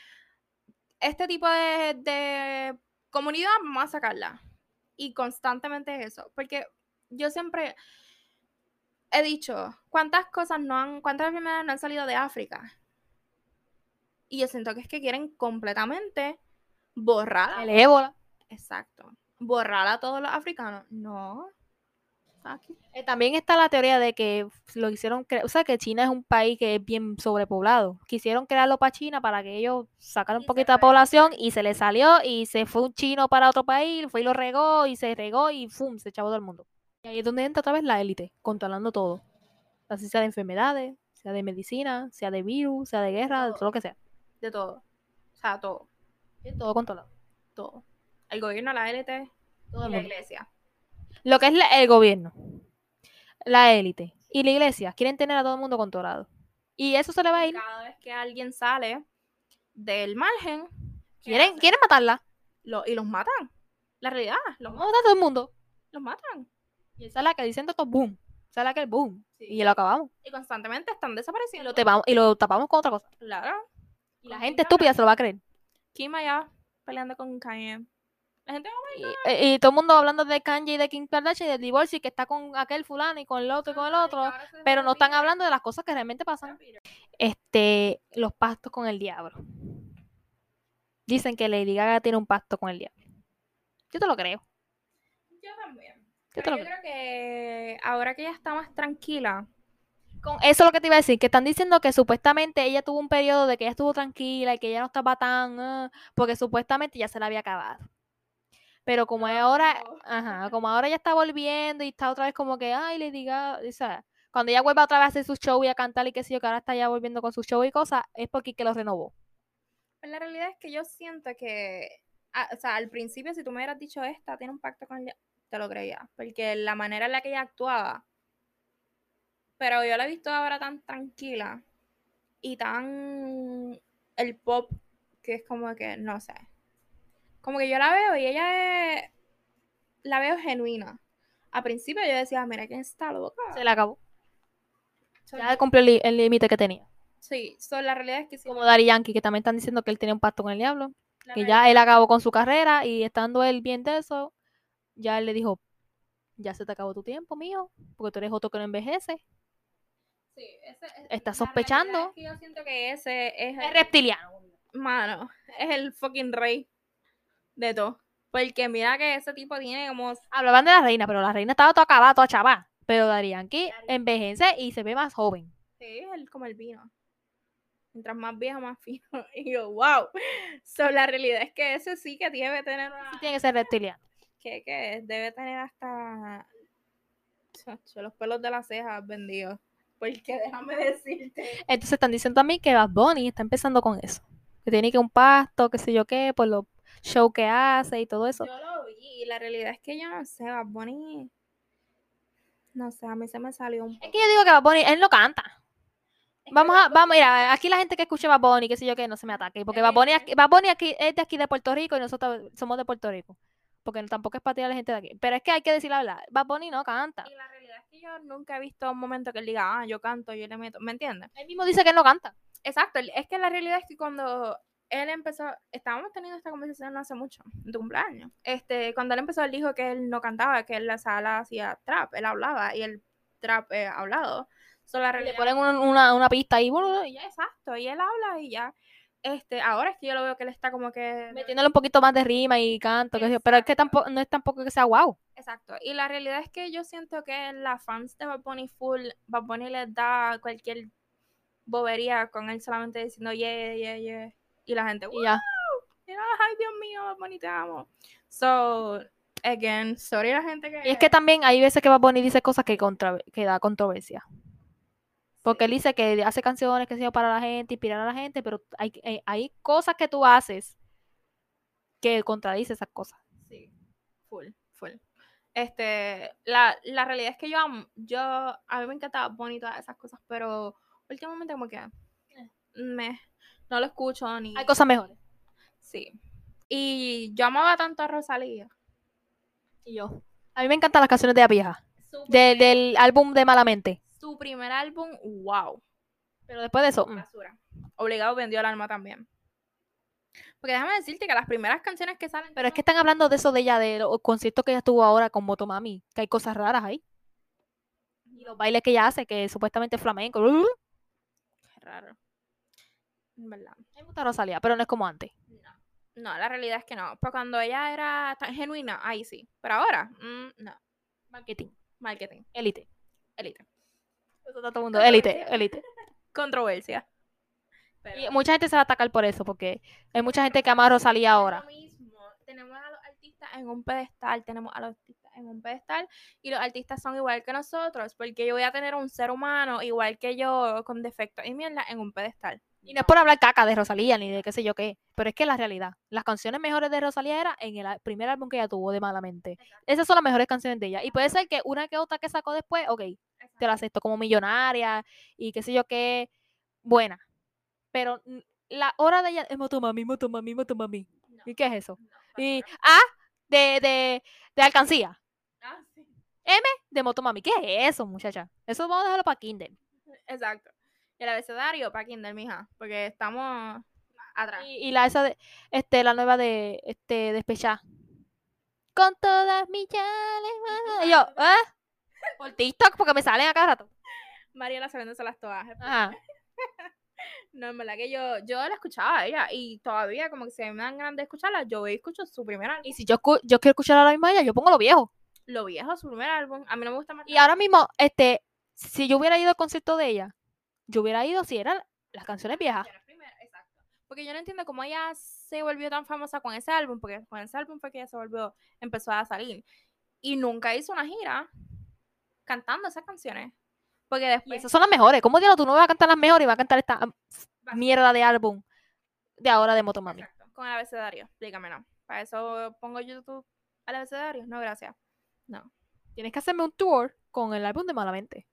este tipo de, de comunidad vamos a sacarla. Y constantemente es eso. Porque yo siempre he dicho, ¿cuántas cosas no han, cuántas enfermedades no han salido de África? Y yo siento que es que quieren completamente borrar. El ébola. Exacto. Borrar a todos los africanos. No. Aquí. Eh, también está la teoría de que lo hicieron, o sea, que China es un país que es bien sobrepoblado. Quisieron crearlo para China para que ellos sacaran un poquito de población y se les salió y se fue un chino para otro país, fue y lo regó y se regó y ¡fum! se echó todo el mundo. Y ahí es donde entra otra vez la élite, controlando todo. Así sea de enfermedades, sea de medicina, sea de virus, sea de guerra, de todo lo que sea. De todo. O sea, todo. Todo controlado. Todo. El gobierno, la élite Todo y el la iglesia. Lo que es la- el gobierno, la élite y la iglesia quieren tener a todo el mundo controlado. Y eso se le va a ir. cada vez que alguien sale del margen, ¿qué Quieren, hacen? quieren matarla. Lo- y los matan. La realidad, los, Vamos a todo el mundo. los matan. Y esa es la que dicen todo boom. Esa es la que es boom. Sí. Y lo acabamos. Y constantemente están Y desapareciendo. lo, y lo tapamos con otra cosa. Claro. Y la gente estúpida se lo va a creer. Kim allá peleando con Kanye. La gente, oh my Y, y- y todo el mundo hablando de Kanye y de Kim Kardashian y del divorcio y que está con aquel fulano y con el otro y con el otro. Pero no están hablando de las cosas que realmente pasan. Este, los pactos con el diablo. Dicen que Lady Gaga tiene un pacto con el diablo. Yo te lo creo. Yo también. Yo te lo yo creo que ahora que ella está más tranquila, Con eso es lo que te iba a decir, que están diciendo que supuestamente ella tuvo un periodo de que ella estuvo tranquila y que ella no estaba tan, ah, porque supuestamente ya se la había acabado. Pero como ahora, No. ajá, como ahora ella está volviendo y está otra vez como que, ay, le diga, o sea, cuando ella vuelva otra vez a hacer su show y a cantar y qué sé yo, que ahora está ya volviendo con su show y cosas, es porque que lo renovó. Pues la realidad es que yo siento que, ah, o sea, al principio si tú me hubieras dicho esta, tiene un pacto con ella, te lo creía, porque la manera en la que ella actuaba, pero yo la he visto ahora tan tranquila y tan el pop que es como que, no sé, como que yo la veo y ella es, la veo genuina. Al principio yo decía, mira que está loca. Se le acabó. So, Ya cumplió el límite que tenía. Sí, so, la realidad es que sí. Como Daddy Yankee, que también están diciendo que él tenía un pacto con el diablo. la que realidad- ya él acabó con su carrera y estando él bien de eso, ya él le dijo, ya se te acabó tu tiempo, mío, porque tú eres otro que no envejece. Sí, ese- ese- Está la realidad sospechando. es que yo siento que ese es Es el, reptiliano. mano, es el fucking rey de todo. Porque mira que ese tipo tiene como Hablaban de la reina, pero la reina estaba toda acabada, toda chava. Pero Daddy Yankee envejece y se ve más joven. Sí, es como el vino. Mientras más viejo, más fino. [laughs] Y yo, wow. So, la realidad es que ese sí que debe tener una... Sí tiene que ser reptiliano. que, que debe tener hasta chacho, los pelos de las cejas vendidos. Porque déjame decirte. Entonces están diciendo también que Bad Bunny está empezando con eso. Que tiene que un pasto, qué sé yo qué, por los shows que hace y todo eso. Yo lo vi y la realidad es que yo no sé, Bad Bunny. No sé, a mí se me salió un Es poco. que yo digo que Bad Bunny, él no canta. Es que Vamos a, vamos, mira, aquí la gente que escuche Bad Bunny, qué sé yo qué, no se me ataque. Porque Bad Bunny, aquí, Bad Bunny aquí, es de aquí de Puerto Rico y nosotros somos de Puerto Rico. Porque tampoco es para tirar a la gente de aquí. Pero es que hay que decir la verdad. Bad Bunny no canta. Y la realidad es que yo nunca he visto un momento que él diga, ah, yo canto, yo le meto. ¿Me entiendes? Él mismo dice que él no canta. Exacto, es que la realidad es que cuando él empezó, estábamos teniendo esta conversación no hace mucho, en tu cumpleaños. Este, cuando él empezó, él dijo que él no cantaba, que él la sala hacía trap, él hablaba y el trap eh, hablado. So, la Le realidad ponen un- una, una pista ahí, bueno, y ya. Exacto, y él habla y ya. Este, ahora es que yo lo veo que él está como que. Metiéndole un poquito más de rima y canto. Pero es que tampoco, no es tampoco que sea guau. Exacto. Y la realidad es que yo siento que las fans de Bad Bunny full, Bad Bunny les da cualquier bobería con él solamente diciendo yeah, yeah, yeah. Y la gente, Y ya. Y no, ay, Dios mío, Bad Bunny, te amo. So, again, sorry a la gente que. Y es que también hay veces que Bad Bunny dice cosas que, contra, que da controversia. Porque él dice que hace canciones que sea para la gente, inspirar a la gente, pero hay, hay, hay cosas que tú haces que contradice esas cosas. Sí, full, full. Este, la, la realidad es que yo amo, yo, a mí me encanta Bunny y todas esas cosas, pero últimamente como que me, no lo escucho ni... Hay cosas mejores. Sí. Y yo amaba tanto a Rosalía. Y yo. A mí me encantan las canciones de la vieja. De- del álbum de Malamente. su primer álbum, wow. Pero después de eso, mm. Basura. Obligado vendió el alma también. Porque déjame decirte que las primeras canciones que salen... Pero es que están hablando de eso de ella, de los conciertos que ella tuvo ahora con Motomami, que hay cosas raras ahí. Y los bailes que ella hace, que supuestamente es flamenco. Qué raro. Verdad. me gusta Rosalía, pero no es como antes. No. No, la realidad es que no. Pero cuando ella era tan genuina, ahí sí. Pero ahora, mm, no. Marketing, Marketing, élite. élite. Eso está todo el mundo, élite, élite. Controversia. Y mucha gente se va a atacar por eso, porque hay mucha gente que ama a Rosalía ahora. lo mismo. Tenemos a los artistas en un pedestal, tenemos a los artistas en un pedestal y los artistas son igual que nosotros, porque yo voy a tener un ser humano igual que yo con defectos y mierda en un pedestal. Y no es por hablar caca de Rosalía ni de qué sé yo qué, pero es que la realidad, las canciones mejores de Rosalía era en el primer álbum que ella tuvo de Malamente. Esas son las mejores canciones de ella. Y puede ser que una que otra que sacó después, ok, te la acepto como millonaria y qué sé yo qué, buena. Pero la hora de ella es Motomami, Motomami, Motomami. No, ¿Y qué es eso? no, Y. A de, de, de alcancía, Ah, sí. de Motomami. ¿Qué es eso, muchacha? Eso vamos a dejarlo para Kindle. Exacto. El abecedario para Kindle, mija, porque estamos atrás. Y, y la esa de, este, la nueva de, este, despechá. Con todas mis llales. Y yo, ¿eh? Por TikTok, porque me salen a cada rato. Mariela sabiéndose las todas. [laughs] Ajá. No, en verdad que yo, yo la escuchaba a ella y todavía como que si me dan ganas de escucharla, yo escucho su primer álbum. Y si yo, yo quiero escuchar a la misma ella, yo pongo lo viejo. Lo viejo, su primer álbum. A mí no me gusta más. Y ahora mismo, este, si yo hubiera ido al concierto de ella, yo hubiera ido si eran las canciones viejas. Exacto. Porque yo no entiendo cómo ella se volvió tan famosa con ese álbum, porque con ese álbum fue que ella se volvió, empezó a salir. Y nunca hizo una gira cantando esas canciones. Porque Y después... esas son las mejores. ¿Cómo diablos tú no vas a cantar las mejores y vas a cantar esta mierda de álbum de ahora de Motomami? Exacto, con el abecedario, explícamelo. Para eso pongo YouTube al abecedario. No, gracias. No. Tienes que hacerme un tour con el álbum de Malamente.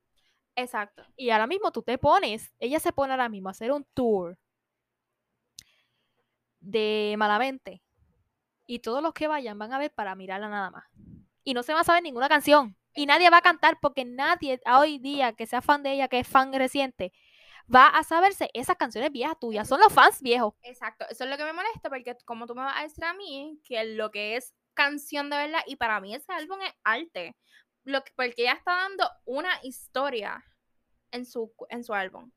Exacto. Y ahora mismo tú te pones, ella se pone ahora mismo a hacer un tour de Malamente. Y todos los que vayan van a ver para mirarla nada más. Y no se va a saber ninguna canción. Y nadie va a cantar porque nadie a hoy día que sea fan de ella, que es fan reciente, va a saberse esas canciones viejas tuyas. Son los fans viejos. Exacto. Eso es lo que me molesta, porque como tú me vas a decir a mí, que lo que es canción de verdad, y para mí ese álbum es arte. Lo que, porque ella está dando una historia en su, en su álbum.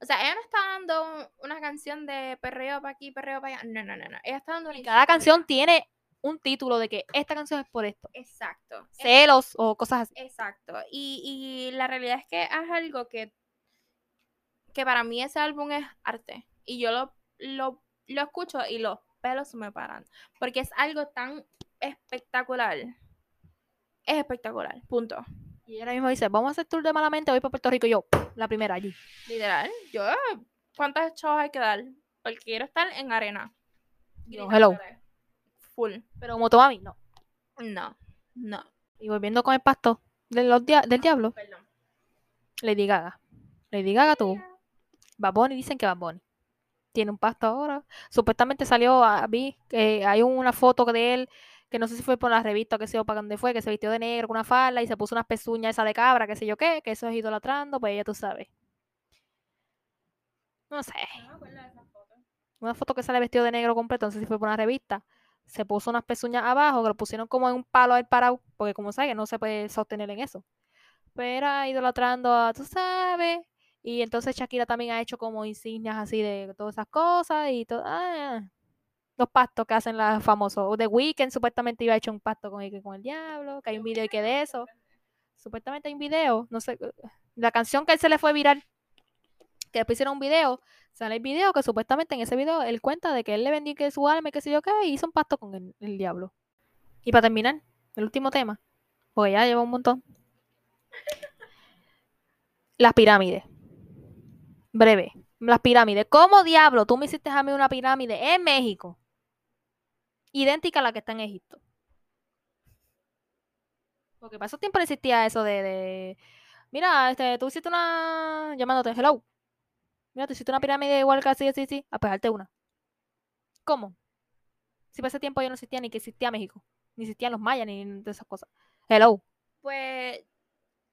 O sea, ella no está dando una canción de perreo para aquí, perreo para allá. No, no, no, no. Ella está dando una Y cada canción tiene un título de que esta canción es por esto. Exacto. Celos o cosas así. Exacto. Y, y la realidad es que es algo que que para mí ese álbum es arte. Y yo lo, lo, lo escucho y los pelos me paran. Porque es algo tan espectacular. Es espectacular, punto. Y ella ahora mismo dice, vamos a hacer tour de malamente, voy para Puerto Rico y yo, la primera allí. Literal, yo, ¿cuántos shows hay que dar? Porque quiero estar en arena. Hello. Full. Pero como tu mami, no. No, no. Y volviendo con el pasto de los dia- del diablo, Perdón. Lady Gaga. Lady Gaga tú. Bad Bunny, dicen que Bad Bunny. Tiene un pasto ahora. Supuestamente salió, a, vi que hay una foto de él, que no sé si fue por la revista o qué sé yo, para dónde fue, que se vistió de negro con una falda y se puso unas pezuñas esa de cabra, qué sé yo qué, que eso es idolatrando, pues ya tú sabes. No sé. No me acuerdo de esa foto. Una foto que sale vestido de negro completo, no sé si fue por una revista. Se puso unas pezuñas abajo, que lo pusieron como en un palo al parado, porque como sabes, no se puede sostener en eso. Pero era idolatrando a, tú sabes. Y entonces Shakira también ha hecho como insignias así de todas esas cosas y todo. ah, los pactos que hacen las famosos. The Weeknd supuestamente iba a hecho un pacto con el, con el diablo, que hay un video que de eso. Supuestamente hay un video, no sé. La canción que él se le fue viral, que después hicieron un video, sale el video que supuestamente en ese video él cuenta de que él le vendió que su alma y qué sé yo qué, y hizo un pacto con el, el diablo. Y para terminar, el último tema, porque ya lleva un montón. Las pirámides. Breve. Las pirámides. ¿Cómo diablo tú me hiciste a mí una pirámide en México? Idéntica a la que está en Egipto. Porque para esos tiempos existía eso de, de, Mira, este, tú hiciste una. llamándote, hello. Mira, tú hiciste una pirámide igual que así, así, así. A pegarte una. ¿Cómo? Si para ese tiempo yo no existía ni que existía México. Ni existían los mayas ni de esas cosas. Hello. Pues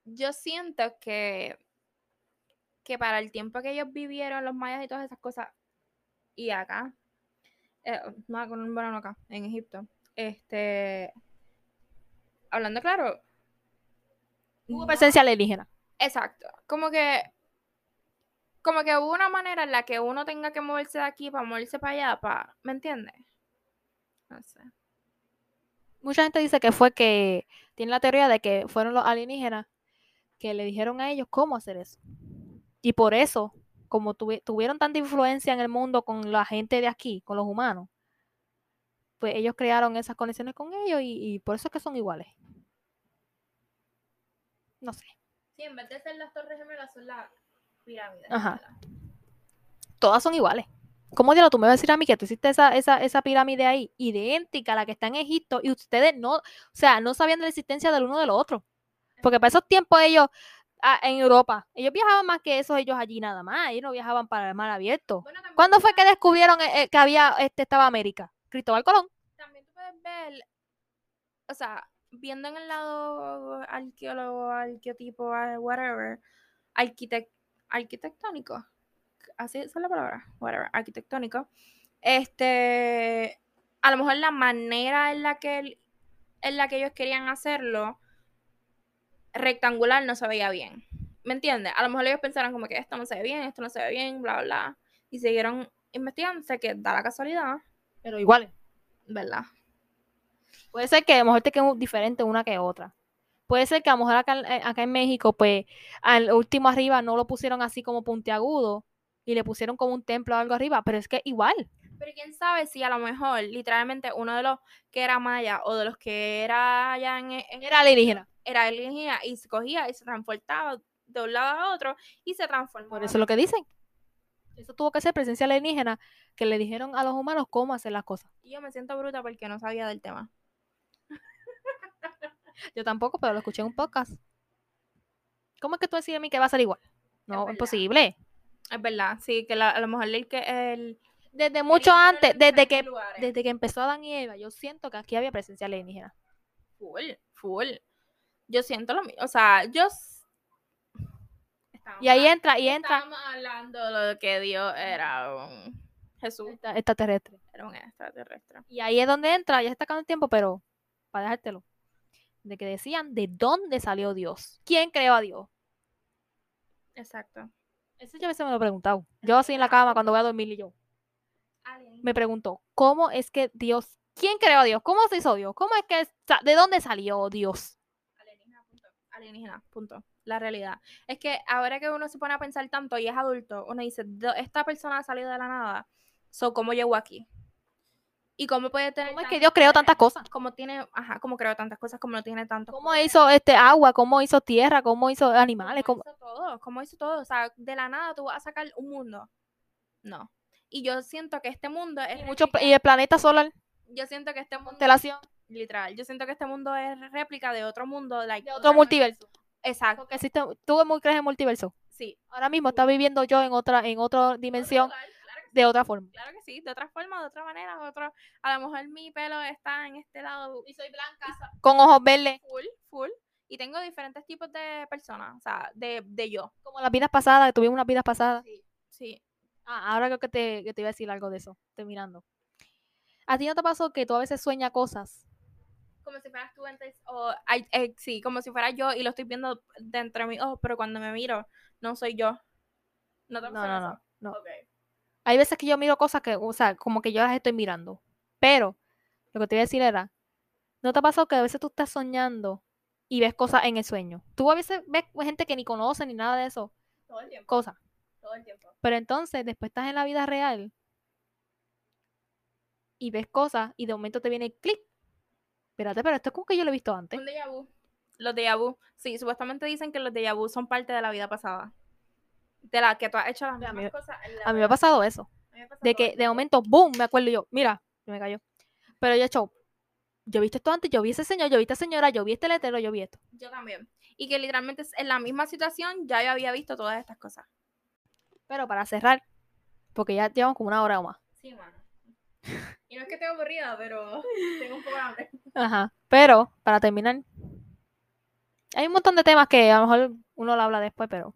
yo siento que, que para el tiempo que ellos vivieron, los mayas y todas esas cosas, y acá, eh, no, con un verano acá, en Egipto, este, hablando claro, Hubo no- presencia alienígena. exacto, como que, como que hubo una manera en la que uno tenga que moverse de aquí para moverse para allá, para, ¿me entiendes? No sé. Mucha gente dice que fue que. Tiene la teoría de que fueron los alienígenas que le dijeron a ellos cómo hacer eso. Y por eso, como tuvi- tuvieron tanta influencia en el mundo con la gente de aquí, con los humanos, pues ellos crearon esas conexiones con ellos y, y por eso es que son iguales. No sé. Sí, en vez de ser las torres gemelas, son las pirámides. Ajá. Todas son iguales. ¿Cómo diablo tú me vas a decir a mí que tú hiciste esa, esa, esa pirámide ahí, idéntica a la que está en Egipto, y ustedes no, o sea, no sabían de la existencia del uno del otro? Porque para esos tiempos ellos, ah, en Europa, ellos viajaban más que esos ellos allí nada más, ellos no viajaban para el mar abierto. Bueno, ¿Cuándo fue que descubrieron eh, eh, que había, este, estaba América? Cristóbal Colón. también tú puedes ver, o sea, viendo en el lado arqueólogo, arqueotipo, ah, whatever, arquitect, arquitectónico, así es la palabra, whatever, arquitectónico, este, a lo mejor la manera en la que, en la que ellos querían hacerlo, rectangular no se veía bien, ¿me entiendes? A lo mejor ellos pensaron como que esto no se ve bien, esto no se ve bien, bla, bla, y siguieron investigando, sé que da la casualidad, Pero iguales. ¿verdad? Puede ser que a lo mejor te quede diferente una que otra. Puede ser que a lo mejor acá, eh, acá en México, pues, al último arriba no lo pusieron así como puntiagudo y le pusieron como un templo o algo arriba, pero es que igual. Pero quién sabe si a lo mejor, literalmente, uno de los que era maya o de los que era allá en, en- Era alienígena. era alienígena y se cogía y se transportaba de un lado a otro y se transformaba. Por eso es lo que dicen. Eso tuvo que ser presencia alienígena que le dijeron a los humanos cómo hacer las cosas. Y yo me siento bruta porque no sabía del tema. [laughs] Yo tampoco, pero lo escuché en un podcast. ¿Cómo es que tú decides a mí que va a ser igual? No, verdad. imposible. Es verdad, sí, que la- a lo mejor el que el Desde mucho antes, desde que, lugares. desde que empezó Adán y Eva, yo siento que aquí había presencia alienígena. full, full. Yo siento lo mismo, o sea, yo s- Estábamos Y ahí entra, y entra Estábamos hablando de que Dios era un Jesús, esta- extraterrestre. era un extraterrestre. Y ahí es donde entra, ya está acabando el tiempo, pero para dejártelo. De que decían de dónde salió Dios. ¿Quién creó a Dios? Exacto. Eso yo a veces me lo he preguntado. Yo así en la cama cuando voy a dormir y yo me pregunto, ¿cómo es que Dios, quién creó a Dios? ¿Cómo se hizo Dios? ¿Cómo es que, de dónde salió Dios? Alienígena, punto. Alienígena, punto. la realidad. Es que ahora que uno se pone a pensar tanto y es adulto, uno dice, "Do- esta persona ha salido de la nada, so, ¿cómo llegó aquí? ¿Y cómo puede tener ¿Cómo es que Dios creó tantas cosas? Como tiene, ajá, como creó tantas cosas, como no tiene tantos ¿Cómo poderes? hizo este agua? ¿Cómo hizo tierra? ¿Cómo hizo ¿Cómo animales? ¿Cómo- hizo todo? ¿Cómo hizo todo? O sea, de la nada tú vas a sacar un mundo. No. Y yo siento que este mundo es Y, réplica- y el planeta solar, yo siento que este mundo constelación, literal, yo siento que este mundo es réplica de otro mundo, like, de otro multiverso. Exacto. Porque existe, tú crees en multiverso. Sí. Ahora mismo está viviendo yo en otra, en otra dimensión claro sí. de otra forma. Claro que sí, de otra forma, de otra manera, de otro, a lo mejor mi pelo está en este lado Y soy blanca. Con ojos verdes, full, full, y tengo diferentes tipos de personas, o sea, de, de yo. como las vidas pasadas, tuvimos unas vidas pasadas. Sí. Ah, ahora creo que te, que te iba a decir algo de eso. Estoy mirando. ¿A ti no te pasó que tú a veces sueñas cosas? Como si fueras tú antes, o, ay, eh, sí, como si fuera yo y lo estoy viendo dentro de mis ojos, pero cuando me miro, no soy yo. No te No, no, no, no. Ok. Hay veces que yo miro cosas que, o sea, como que yo las estoy mirando. Pero lo que te iba a decir era, ¿no te ha pasado que a veces tú estás soñando y ves cosas en el sueño? Tú a veces ves gente que ni conoce ni nada de eso, Todo el tiempo, cosas. Todo el tiempo. Pero entonces después estás en la vida real y ves cosas y de momento te viene el clic. Espérate, pero esto es como que yo lo he visto antes. Un déjà vu. Los déjà vu. Sí, supuestamente dicen que los déjà vu son parte de la vida pasada. De la que tú has hecho las A mí- mismas cosas. en la A mí me ha pasado eso. De que de momento, boom, me acuerdo yo, mira, me cayó. Pero yo he hecho, yo vi esto antes, yo vi ese señor, yo vi esta señora, yo vi este letrero, yo vi esto. Yo también. Y que literalmente en la misma situación ya yo había visto todas estas cosas. Pero para cerrar, porque ya llevamos como una hora o más. Sí, mano. Y no es que esté aburrida, pero [laughs] tengo un poco de hambre. Ajá. Pero, para terminar, hay un montón de temas que a lo mejor uno lo habla después, pero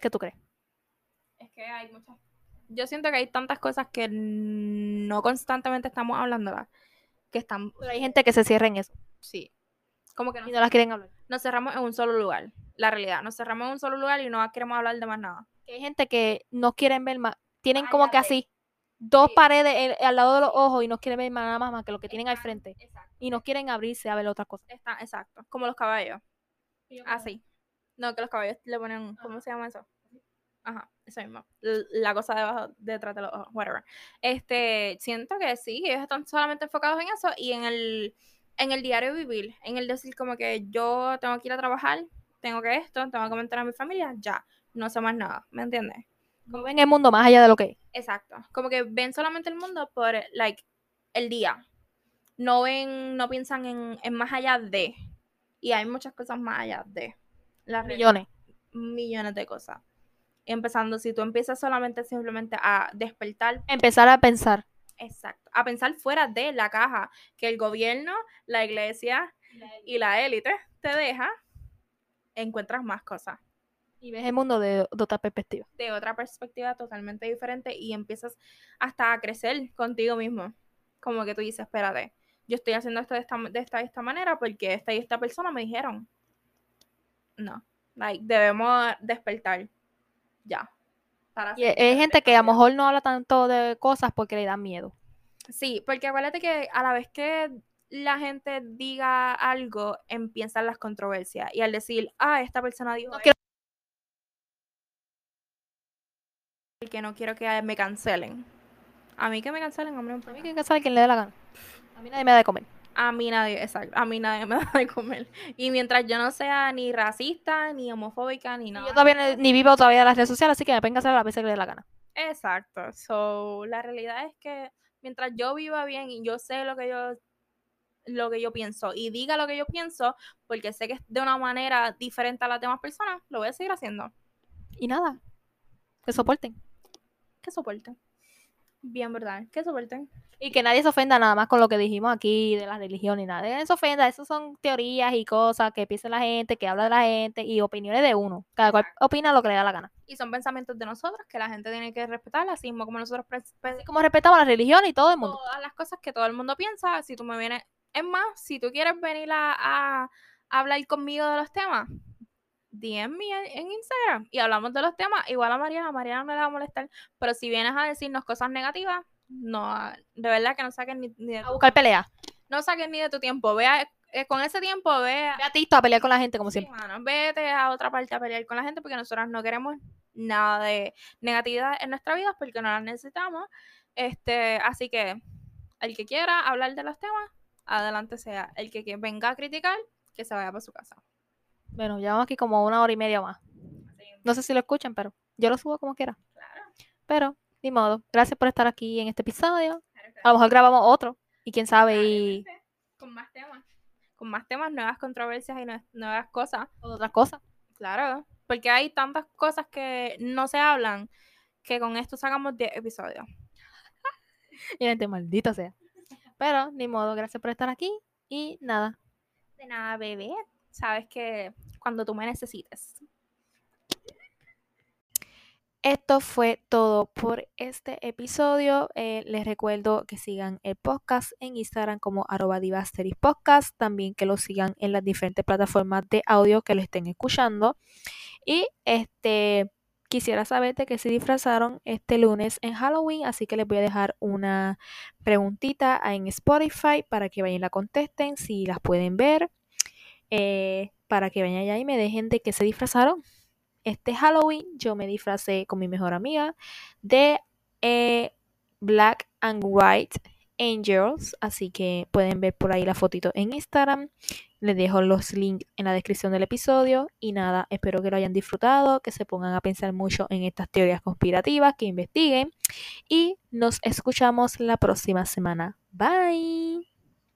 ¿qué tú crees? Es que hay muchas. Yo siento que hay tantas cosas que no constantemente estamos hablándolas. Que están. Pero hay gente que se cierra en eso Sí. Como que y no las quieren hablar. Nos cerramos en un solo lugar. La realidad. Nos cerramos en un solo lugar y no queremos hablar de más nada. Hay gente que no quieren ver más, tienen como que así, dos Sí. paredes el- al lado de los ojos y no quieren ver más nada más, más que lo que tienen al frente. Exacto. Y no quieren abrirse a ver otras cosas. Está, exacto. Como los caballos. Así. No, que los caballos le ponen. ¿Cómo se llama eso? Ajá, eso mismo. La cosa debajo, detrás de los ojos, whatever. Este, siento que sí, ellos están solamente enfocados en eso y en el, en el diario vivir, en el decir como que yo tengo que ir a trabajar, tengo que esto, tengo que mantener a mi familia, ya, no sé más nada, ¿me entiendes? No ven el mundo más allá de lo que es. Exacto. Como que ven solamente el mundo por, like, el día. No ven, no piensan en, en más allá de. Y hay muchas cosas más allá de. La realidad Millones. millones de cosas. Empezando, si tú empiezas solamente simplemente a despertar, Empezar a pensar. Exacto, a pensar fuera de la caja que el gobierno, la iglesia y la élite te deja, encuentras más cosas Y ves el mundo de, de otra perspectiva. de otra perspectiva totalmente diferente y empiezas hasta a crecer contigo mismo. Como que tú dices, espérate, yo estoy haciendo esto de esta, de esta, de esta manera porque esta y esta persona me dijeron. No, like, debemos despertar ya. Para Y hacer hay gente que a lo mejor no habla tanto de cosas porque le da miedo. Sí, porque acuérdate que a la vez que la gente diga algo, empiezan las controversias. Y al decir, ah, esta persona dijo No esto, que no quiero que me cancelen. A mí que me cancelen, hombre. A mí que sabe quién le dé la gana. A mí nadie me da de comer. A mí nadie, exacto, a mí nadie me [laughs] da de comer. Y mientras yo no sea ni racista, ni homofóbica, ni nada. yo todavía ni, ni vivo todavía de las redes sociales, así que me venga a hacer las veces que le dé la gana. Exacto. So, la realidad es que mientras yo viva bien y yo sé lo que yo lo que yo pienso y diga lo que yo pienso, porque sé que es de una manera diferente a las demás personas, lo voy a seguir haciendo. Y nada. Que soporten. Que soporten. Bien, ¿verdad? Que soporten. Y que nadie se ofenda nada más con lo que dijimos aquí de la religión y nada. Nadie se ofenda. Eso son teorías y cosas que piensa la gente, que habla de la gente y opiniones de uno. Cada cual opina lo que le da la gana. Y son pensamientos de nosotros que la gente tiene que respetar, así mismo como nosotros como respetamos la religión y todo el mundo. todas las cosas que todo el mundo piensa. Si tú me vienes, es más, si tú quieres venir a, a hablar conmigo de los temas, DM me en, Instagram y hablamos de los temas. Igual a Mariana, Mariana me la va a molestar, pero si vienes a decirnos cosas negativas, no, de verdad que no saquen ni, ni de, A buscar pelea. no saquen ni de tu tiempo. Ve a eh, con ese tiempo ve a, Ve a TikTok a pelear con la gente como Sí, siempre. mano, vete a otra parte a pelear con la gente porque nosotras no queremos nada de negatividad en nuestra vida porque no la necesitamos. Este, así que el que quiera hablar de los temas, adelante sea. El que que venga a criticar, que se vaya para su casa. Bueno, llevamos aquí como una hora y media más. No sé si lo escuchan, pero yo lo subo como quiera. Claro, Pero, ni modo. Gracias por estar aquí en este episodio. claro, A lo mejor grabamos otro. Y quién sabe, y Con más temas. Con más temas, nuevas controversias y nue- nuevas cosas. otras cosas. Claro, porque hay tantas cosas que no se hablan que con esto sacamos 10 episodios. [laughs] Y gente maldita sea. Pero, ni modo. Gracias por estar aquí. Y nada. De nada, bebé. Sabes que cuando tú me necesites. Esto fue todo por este episodio. Eh, les recuerdo que sigan el podcast en Instagram como arroba podcast. También que lo sigan en las diferentes plataformas de audio que lo estén escuchando. Y este quisiera saber de qué se disfrazaron este lunes en Halloween. Así que les voy a dejar una preguntita en Spotify para que vayan y la contesten si las pueden ver. Eh, para que vayan allá y me dejen de qué se disfrazaron este Halloween yo me disfracé con mi mejor amiga de eh, Black and White Angels. Así que pueden ver por ahí la fotito en Instagram. Les dejo los links en la descripción del episodio. Y nada, espero que lo hayan disfrutado, que se pongan a pensar mucho en estas teorías conspirativas, que investiguen. Y nos escuchamos la próxima semana. Bye.